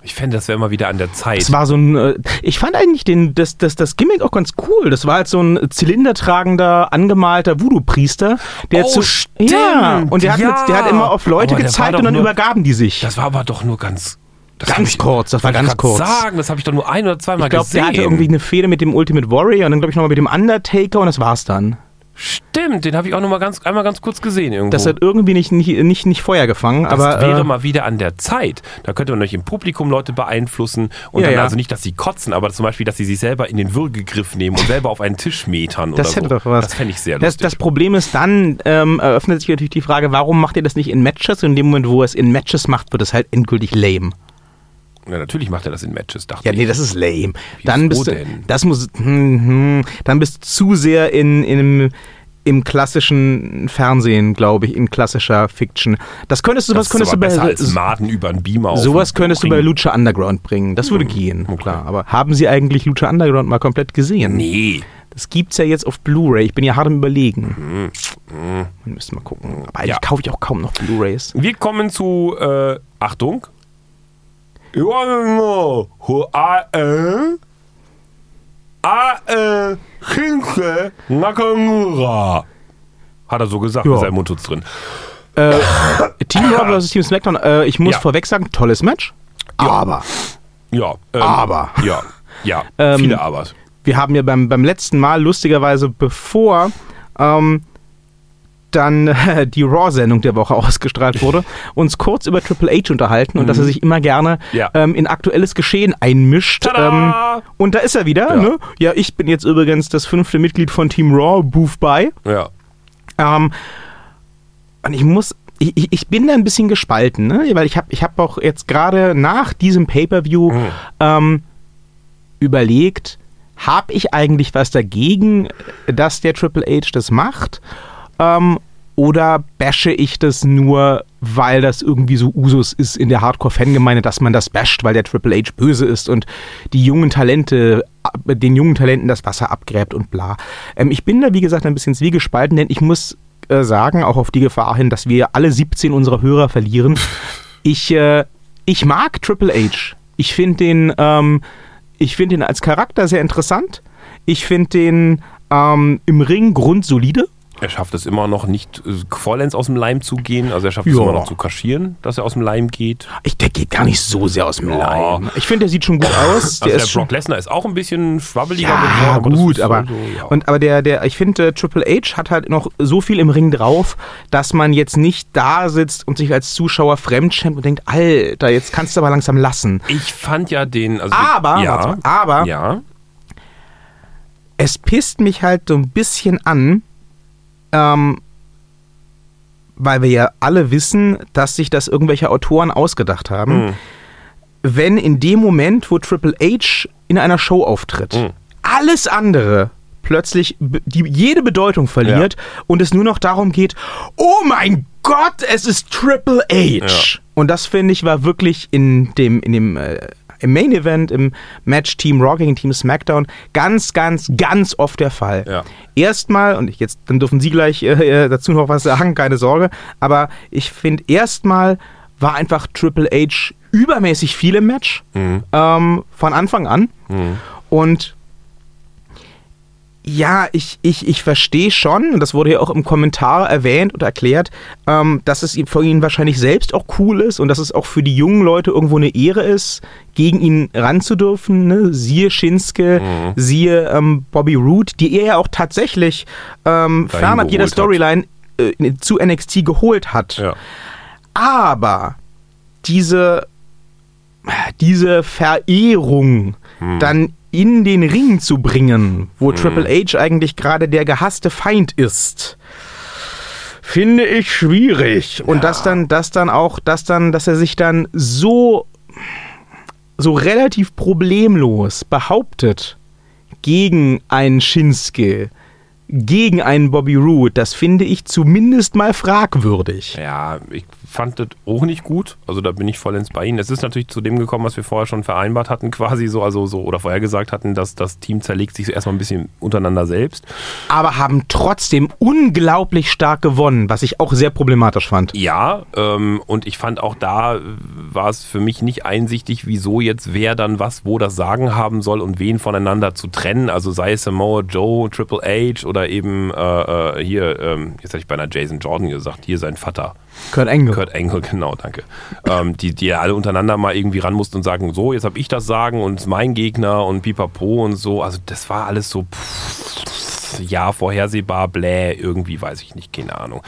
Ich fände, das wäre immer wieder an der Zeit. Das war so ein, äh, ich fand eigentlich den, das, das, das Gimmick auch ganz cool. Das war halt so ein zylindertragender, angemalter Voodoo-Priester, der oh, zu. Stimmt. Ja, und der hat, mit, der hat immer auf Leute gezeigt und dann nur, übergaben die sich. Das war aber doch nur ganz das ganz kurz, das war ganz kurz. sagen, das habe ich doch nur ein oder zweimal ich glaub, gesehen. Ich glaube, der hatte irgendwie eine Fehde mit dem Ultimate Warrior und dann glaube ich nochmal mit dem Undertaker und das war's dann. Stimmt, den habe ich auch noch mal ganz, einmal ganz kurz gesehen irgendwo. Das hat irgendwie nicht, nicht, nicht, nicht Feuer gefangen. Das aber, wäre äh, mal wieder an der Zeit. Da könnte man euch im Publikum Leute beeinflussen und ja, dann ja. also nicht, dass sie kotzen, aber zum Beispiel, dass sie sich selber in den Würgegriff nehmen und selber auf einen Tisch metern das oder hätte so. Doch was. Das fände ich sehr lustig. Das, das Problem ist dann, ähm, eröffnet sich natürlich die Frage, warum macht ihr das nicht in Matches? Und in dem Moment, wo er es in Matches macht, wird es halt endgültig lame. Ja, natürlich macht er das in Matches, dachte ja, ich. Ja, nee, das ist lame. Wie dann bist du, das muss, hm, hm, dann bist du zu sehr in, in im klassischen Fernsehen, glaube ich, in klassischer Fiction. Das könntest du, das was könntest du bei als Maden über einen Beamer Sowas könntest du bei Lucha Underground bringen. Das würde mhm. gehen, okay. klar. Aber haben Sie eigentlich Lucha Underground mal komplett gesehen? Nee. Das gibt's ja jetzt auf Blu-ray. Ich bin ja hart im Überlegen. Mhm. Mhm. Müssen wir mal gucken. Aber eigentlich ja. kaufe ich auch kaum noch Blu-rays. Wir kommen zu äh, Achtung. Ae Shinsuke Nakamura. Hat er so gesagt, ja. mit seinem Mundschutz drin. Äh, Team Raw vs. Team SmackDown, äh, ich muss ja. vorweg sagen, tolles Match. Ja. Aber. Ja. Ähm, aber. Ja. Ja. Ähm, viele Abers. Wir haben ja beim, beim letzten Mal, lustigerweise, bevor ähm, dann äh, die Raw-Sendung der Woche ausgestrahlt wurde, uns kurz über Triple H unterhalten und dass er mhm. sich immer gerne ja. ähm, in aktuelles Geschehen einmischt. Ähm, und da ist er wieder. Ja. Ne? ja, ich bin jetzt übrigens das fünfte Mitglied von Team Raw, Booth by. Ja. Ähm, und ich muss ich, ich, bin da ein bisschen gespalten, ne? weil ich habe ich hab auch jetzt gerade nach diesem Pay-per-View mhm. ähm, überlegt, habe ich eigentlich was dagegen, dass der Triple H das macht? Ähm, oder bashe ich das nur, weil das irgendwie so Usus ist in der Hardcore-Fangemeinde, dass man das basht, weil der Triple H böse ist und die jungen Talente, den jungen Talenten das Wasser abgräbt und bla. Ähm, ich bin da, wie gesagt, ein bisschen zwiegespalten, denn ich muss äh, sagen, auch auf die Gefahr hin, dass wir alle 17 unserer Hörer verlieren. Ich, äh, ich mag Triple H. Ich finde den, ähm, ich den als Charakter sehr interessant. Ich finde den ähm, im Ring grundsolide Er schafft es immer noch nicht äh, vollends aus dem Leim zu gehen. Also er schafft es Ja. immer noch zu kaschieren, dass er aus dem Leim geht. Ich, der geht gar nicht so sehr aus dem Ja. Leim. Ich finde, der sieht schon gut aus. Also der der, ist schon, Brock Lesnar ist auch ein bisschen schwabbeliger ja, geworden. das gut, aber, so, ja. und, aber der, der, ich finde, Triple H hat halt noch so viel im Ring drauf, dass man jetzt nicht da sitzt und sich als Zuschauer fremdschämt und denkt, Alter, jetzt kannst du aber langsam lassen. ich fand ja den. Also Aber, ja, warte mal, aber ja, es pisst mich halt so ein bisschen an, ähm, weil wir ja alle wissen, dass sich das irgendwelche Autoren ausgedacht haben, Mhm. wenn in dem Moment, wo Triple H in einer Show auftritt, Mhm. alles andere plötzlich die, jede Bedeutung verliert und es nur noch darum geht, oh mein Gott, es ist Triple H. Ja. Und das finde ich war wirklich in dem, in dem äh, im Main Event, im Match Team Raw gegen Team SmackDown ganz, ganz, ganz oft der Fall. Ja. Erstmal, und jetzt dann dürfen Sie gleich äh, dazu noch was sagen, keine Sorge, aber ich finde erstmal war einfach Triple H übermäßig viel im Match Mhm. ähm, von Anfang an. Mhm. Und ja, ich, ich, ich verstehe schon, und das wurde ja auch im Kommentar erwähnt und erklärt, ähm, dass es für ihn wahrscheinlich selbst auch cool ist und dass es auch für die jungen Leute irgendwo eine Ehre ist, gegen ihn ranzudürfen. Ne? Siehe Shinsuke, Mhm. siehe ähm, Bobby Roode, die er ja auch tatsächlich ähm, fernab jeder. Storyline äh, zu NXT geholt hat. ja. Aber diese, diese Verehrung Hm. dann in den Ring zu bringen, wo Triple H eigentlich gerade der gehasste Feind ist, finde ich schwierig. Und das dann, das dann auch, das dann, dass er sich dann so, so relativ problemlos behauptet gegen einen Shinsuke, gegen einen Bobby Roode, das finde ich zumindest mal fragwürdig. Ja, ich fand das auch nicht gut. Also da bin ich vollends bei Ihnen. Es ist natürlich zu dem gekommen, was wir vorher schon vereinbart hatten, quasi so, also so, oder vorher gesagt hatten, dass das Team zerlegt sich erstmal ein bisschen untereinander selbst. aber haben trotzdem unglaublich stark gewonnen, was ich auch sehr problematisch fand. Ja, ähm, und ich fand auch da äh, war es für mich nicht einsichtig, wieso jetzt wer dann was wo das Sagen haben soll und wen voneinander zu trennen. Also sei es Samoa Joe, Triple H oder eben äh, äh, hier, ähm, jetzt hätte ich beinahe Jason Jordan gesagt, hier sein Vater. Kurt Angle. Kurt Angle, genau, danke. Ähm, die, die alle untereinander mal irgendwie ran mussten und sagen, so, jetzt habe ich das Sagen und mein Gegner und pipapo und so. Also das war alles so, pff, ja, vorhersehbar, bläh, irgendwie, weiß ich nicht, keine Ahnung.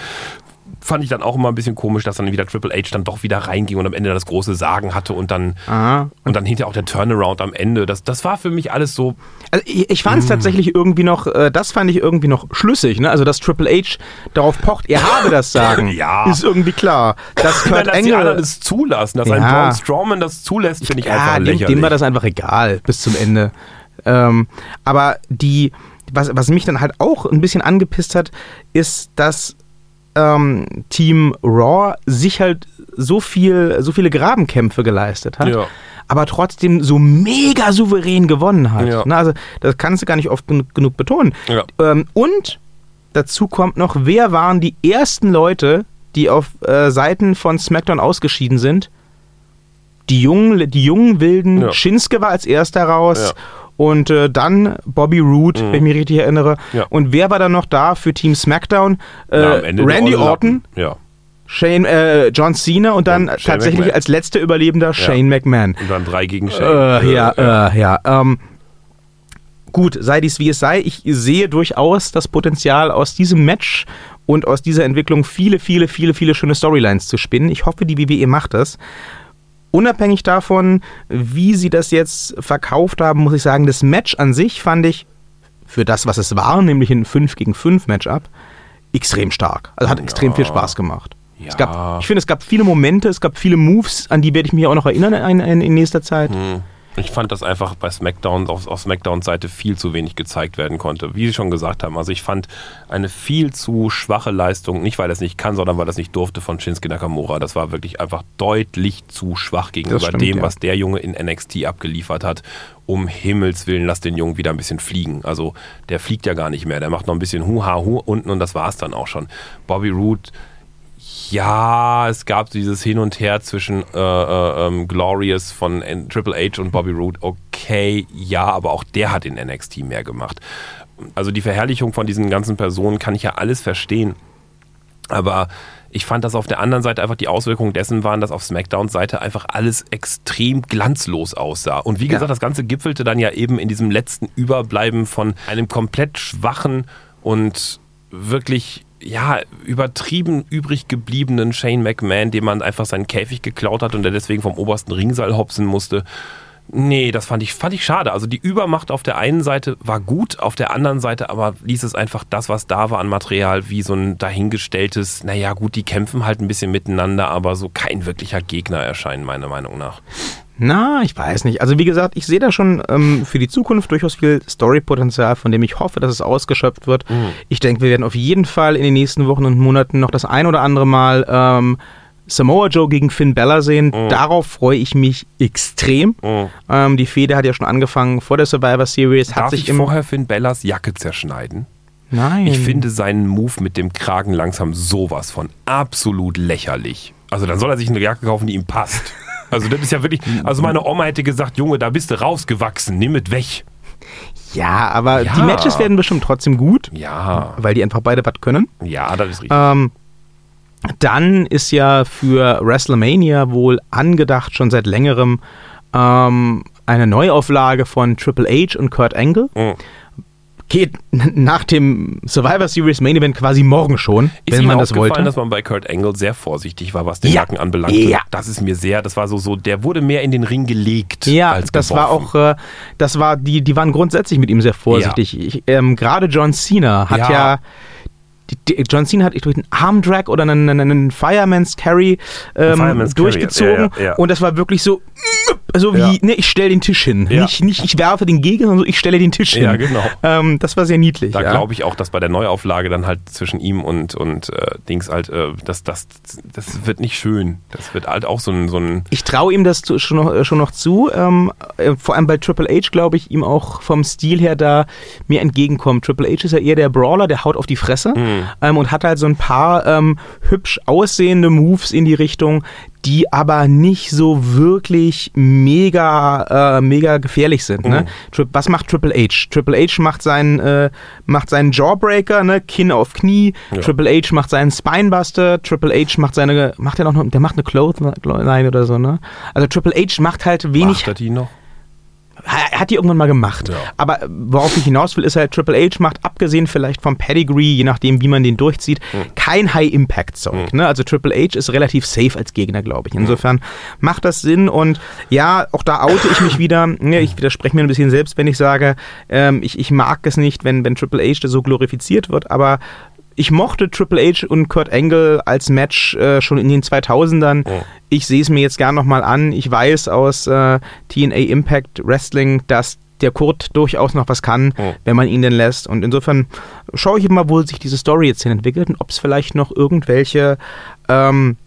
Fand ich dann auch immer ein bisschen komisch, dass dann wieder Triple H dann doch wieder reinging und am Ende das große Sagen hatte und dann, Aha. und dann hinterher auch der Turnaround am Ende. Das, das war für mich alles so, Also ich, ich fand es tatsächlich irgendwie noch, äh, das fand ich irgendwie noch schlüssig, ne? Also dass Triple H darauf pocht, er habe das Sagen, Ja. ist irgendwie klar. Dass Nein, Kurt dass die anderen es zulassen, dass ein Ja. Braun Strowman das zulässt, finde ich ja, einfach dem, lächerlich. dem war das einfach egal bis zum Ende. Ähm, aber die, was, was mich dann halt auch ein bisschen angepisst hat, ist, dass ähm, Team Raw sich halt so viel, so viele Grabenkämpfe geleistet hat. Ja. aber trotzdem so mega souverän gewonnen hat. Ja. Ne, also das kannst du gar nicht oft genug, betonen. Ja. Ähm, und dazu kommt noch, wer waren die ersten Leute, die auf äh, Seiten von SmackDown ausgeschieden sind? Die jungen, die jungen Wilden. Shinsuke war als erster raus. Ja. Und äh, dann Bobby Roode, wenn ich mich richtig erinnere. Ja. Und wer war dann noch da für Team SmackDown? Äh, Ja, der Randy Orton. Ja. Shane, äh, John Cena und dann Und tatsächlich McMahon. als letzter Überlebender Shane McMahon. Und dann drei gegen Shane. Äh, ja, äh, ja. Ähm, gut, sei dies wie es sei, ich sehe durchaus das Potenzial aus diesem Match und aus dieser Entwicklung viele, viele, viele, viele schöne Storylines zu spinnen. Ich hoffe, die WWE macht das. Unabhängig davon, wie sie das jetzt verkauft haben, muss ich sagen, das Match an sich fand ich für das, was es war, nämlich ein 5 gegen 5 Matchup, extrem stark. Also hat extrem viel Spaß gemacht. Es Ja. gab, ich finde, es gab viele Momente, es gab viele Moves, an die werde ich mich auch noch erinnern in, in, in nächster Zeit. Hm. Ich fand, dass einfach bei SmackDown auf, auf SmackDowns Seite viel zu wenig gezeigt werden konnte. Wie Sie schon gesagt haben, also ich fand eine viel zu schwache Leistung, nicht weil er es nicht kann, sondern weil er es nicht durfte von Shinsuke Nakamura. Das war wirklich einfach deutlich zu schwach gegenüber stimmt, dem, ja. was der Junge in NXT abgeliefert hat. Um Himmels Willen, lass den Jungen wieder ein bisschen fliegen. Also der fliegt ja gar nicht mehr. Der macht noch ein bisschen Hu-Ha-Hu unten und das war es dann auch schon. Bobby Roode ja, es gab dieses Hin und Her zwischen äh, äh, ähm, Glorious von N Triple H und Bobby Roode. Okay, ja, aber auch der hat in NXT mehr gemacht. Also die Verherrlichung von diesen ganzen Personen kann ich ja alles verstehen. Aber ich fand, dass auf der anderen Seite einfach die Auswirkungen dessen waren, dass auf SmackDowns Seite einfach alles extrem glanzlos aussah. Und wie gesagt, ja. das Ganze gipfelte dann ja eben in diesem letzten Überbleiben von einem komplett schwachen und wirklich ja, übertrieben übrig gebliebenen Shane McMahon, dem man einfach seinen Käfig geklaut hat und der deswegen vom obersten Ringseil hopsen musste. Nee, das fand ich, fand ich schade. Also die Übermacht auf der einen Seite war gut, auf der anderen Seite aber ließ es einfach das, was da war an Material, wie so ein dahingestelltes, naja gut, die kämpfen halt ein bisschen miteinander, aber so kein wirklicher Gegner erscheinen, meiner Meinung nach. Na, ich weiß nicht. Also wie gesagt, ich sehe da schon ähm, für die Zukunft durchaus viel Storypotenzial, von dem ich hoffe, dass es ausgeschöpft wird. Mhm. Ich denke, wir werden auf jeden Fall in den nächsten Wochen und Monaten noch das ein oder andere Mal ähm, Samoa Joe gegen Finn Bella sehen. Mhm. Darauf freue ich mich extrem. Mhm. Ähm, die Fehde hat ja schon angefangen vor der Survivor Series. Darf hat sich ich vorher Finn Bellas Jacke zerschneiden? Nein. Ich finde seinen Move mit dem Kragen langsam sowas von absolut lächerlich. Also dann soll er sich eine Jacke kaufen, die ihm passt. Also das ist ja wirklich, also meine Oma hätte gesagt, Junge, da bist du rausgewachsen, nimm es weg. Ja, aber ja. die Matches werden bestimmt trotzdem gut. Ja. Weil die einfach beide was können. Ja, das ist richtig. Ähm, dann ist ja für WrestleMania wohl angedacht, schon seit längerem, ähm, eine Neuauflage von Triple H und Kurt Angle. Mhm. Geht nach dem Survivor Series Main Event quasi morgen schon, ist wenn man das wollte. dass man bei Kurt Angle sehr vorsichtig war, was den ja. Nacken anbelangt. Ja. Das ist mir sehr, das war so, so, der wurde mehr in den Ring gelegt. Ja, als das geworfen. war auch, äh, das war, die, die waren grundsätzlich mit ihm sehr vorsichtig. Ja. Ähm, Gerade John Cena hat ja die, John Cena hat durch einen Armdrag oder einen, einen Fireman's Carry ähm, Fireman's durchgezogen Carry, ja, ja, ja. und das war wirklich so so wie, ne, ich stelle den Tisch hin. Nicht, nicht ich werfe den Gegner, sondern so, ich stelle den Tisch hin. Ja, genau. Ähm, das war sehr niedlich. Da glaube ich auch, dass bei der Neuauflage dann halt zwischen ihm und, und äh, Dings halt, äh, das, das, das wird nicht schön. Das wird halt auch so ein. So ein ich traue ihm das schon noch, äh, schon noch zu. Ähm, äh, vor allem bei Triple H, glaube ich, ihm auch vom Stil her da mir entgegenkommt. Triple H ist ja eher der Brawler, der haut auf die Fresse mhm. Ähm, und hat halt so ein paar ähm, hübsch aussehende Moves in die Richtung, die aber nicht so wirklich mega, äh, mega gefährlich sind. Ne? Mhm. Was macht Triple H? Triple H macht seinen, äh, macht seinen Jawbreaker, ne? Kinn auf Knie. Ja. Triple H macht seinen Spinebuster. Triple H macht seine, macht er noch, der macht eine Clothesline oder so, ne? Also Triple H macht halt wenig. Macht er die noch? Er hat die irgendwann mal gemacht. Ja. Aber worauf ich hinaus will, ist halt, Triple H macht, abgesehen vielleicht vom Pedigree, je nachdem, wie man den durchzieht, mhm. kein High-Impact-Zeug. Mhm. Ne? Also Triple H ist relativ safe als Gegner, glaube ich. Insofern mhm. macht das Sinn und ja, auch da oute ich mich wieder. Ne? Ich widerspreche mir ein bisschen selbst, wenn ich sage, ähm, ich, ich mag es nicht, wenn, wenn Triple H so glorifiziert wird, aber ich mochte Triple H und Kurt Angle als Match äh, schon in den 2000ern. Oh. Ich sehe es mir jetzt gern nochmal an. Ich weiß aus äh, TNA Impact Wrestling, dass der Kurt durchaus noch was kann, oh. wenn man ihn denn lässt. Und insofern schaue ich mal, wo sich diese Story jetzt hin entwickelt und ob es vielleicht noch irgendwelche ähm,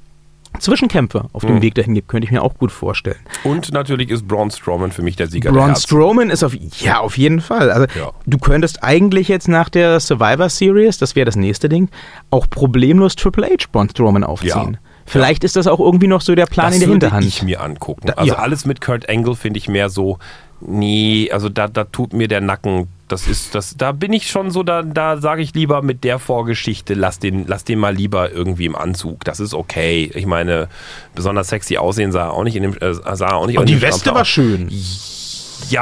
Zwischenkämpfe auf dem mhm. Weg dahin gibt, könnte ich mir auch gut vorstellen. Und natürlich ist Braun Strowman für mich der Sieger Braun der Strowman ist auf, ja, auf jeden Fall. Also ja. du könntest eigentlich jetzt nach der Survivor Series, das wäre das nächste Ding, auch problemlos Triple H Braun Strowman aufziehen. Ja. Vielleicht ja. ist das auch irgendwie noch so der Plan das in der Hinterhand. Das ich mir angucken. Da, also alles mit Kurt Angle finde ich mehr so, nee, also da, da tut mir der Nacken das ist, das, da bin ich schon so, da, da sage ich lieber mit der Vorgeschichte, lass den, lass den mal lieber irgendwie im Anzug. Das ist okay. Ich meine, besonders sexy aussehen sah er auch nicht in dem, äh, sah auch nicht. Und die Weste war schön. Ja,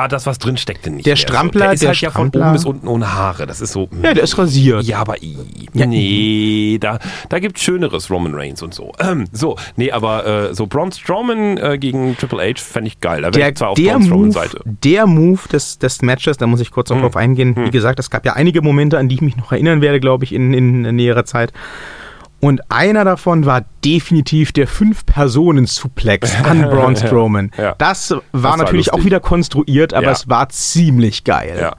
das, was drin steckte nicht. Der. Strampler, der ist der halt ja von oben bis unten ohne Haare. Das ist so. Ja, der ist rasiert. Ja, aber ja. nee, da, da gibt es schöneres Roman Reigns und so. Ähm, so, nee, aber äh, so Braun Strowman äh, gegen Triple H fände ich geil. Da wäre ich zwar auf Braun Strowman Seite. Der Move des, des Matches, da muss ich kurz noch hm. drauf eingehen. Hm. Wie gesagt, es gab ja einige Momente, an die ich mich noch erinnern werde, glaube ich, in, in näherer Zeit. Und einer davon war definitiv der Fünf-Personen-Suplex an Braun Strowman. ja. Das war das war natürlich lustig. auch wieder konstruiert, aber ja. es war ziemlich geil. Ja.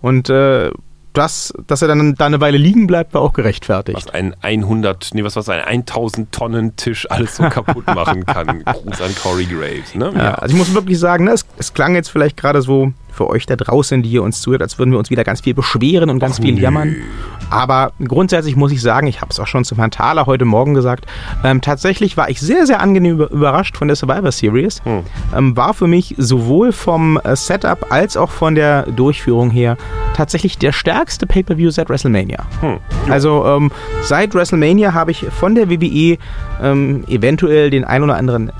Und äh, das, dass er dann da eine Weile liegen bleibt, war auch gerechtfertigt. Was ein 100, nee, was was ein 1000 Tonnen Tisch alles so kaputt machen kann. Gruß an Corey Graves. Ne? Ja. also ich muss wirklich sagen, ne, es, es klang jetzt vielleicht gerade so für euch da draußen, die ihr uns zuhört, als würden wir uns wieder ganz viel beschweren und ganz Ach, viel nö. jammern. Aber grundsätzlich muss ich sagen, ich habe es auch schon zu Herrn Thaler heute Morgen gesagt, ähm, tatsächlich war ich sehr, sehr angenehm über- überrascht von der Survivor Series. Hm. Ähm, war für mich sowohl vom äh, Setup als auch von der Durchführung her tatsächlich der stärkste Pay-Per-View seit WrestleMania. Hm. Also ähm, seit WrestleMania habe ich von der WWE ähm, eventuell den ein oder anderen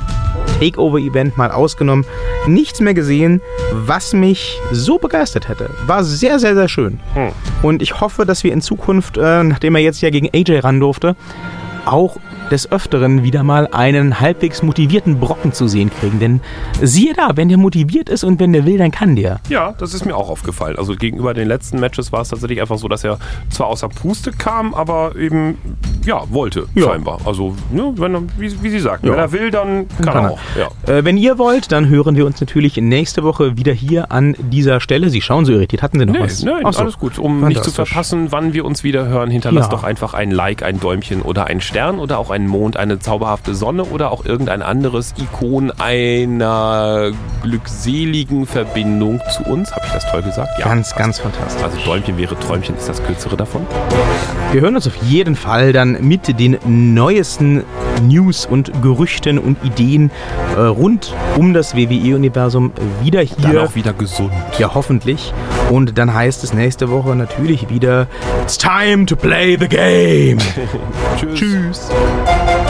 Takeover-Event mal ausgenommen, nichts mehr gesehen, was mich so begeistert hätte. War sehr, sehr, sehr schön. Hm. Und ich hoffe, dass wir in Zukunft, äh, nachdem er jetzt ja gegen AJ ran durfte, auch des Öfteren wieder mal einen halbwegs motivierten Brocken zu sehen kriegen. Denn siehe da, wenn der motiviert ist und wenn der will, dann kann der. Ja, das ist mir auch aufgefallen. Also gegenüber den letzten Matches war es tatsächlich einfach so, dass er zwar außer Puste kam, aber eben, ja, wollte, Ja. scheinbar. Also, ne, wenn er, wie, wie Sie sagten, Ja. wenn er will, dann kann, Kann er auch. Ja. Äh, wenn ihr wollt, dann hören wir uns natürlich nächste Woche wieder hier an dieser Stelle. Sie schauen so irritiert. Hatten Sie noch Nee, was? nein, Ach so. alles gut. Um nicht zu verpassen, wann wir uns wieder hören, hinterlasst doch einfach ein Like, ein Däumchen oder ein Stern oder auch einen Mond, eine zauberhafte Sonne oder auch irgendein anderes Ikon einer glückseligen Verbindung zu uns. Habe ich das toll gesagt? Ganz, passt. ganz fantastisch. Also Däumchen wäre Träumchen, ist das kürzere davon? Wir hören uns auf jeden Fall dann mit den neuesten News und Gerüchten und Ideen äh, rund um das WWE-Universum wieder Dann hier. auch wieder gesund. Ja, hoffentlich. Und dann heißt es nächste Woche natürlich wieder: It's time to play the game. Tschüss. Tschüss. Thank you.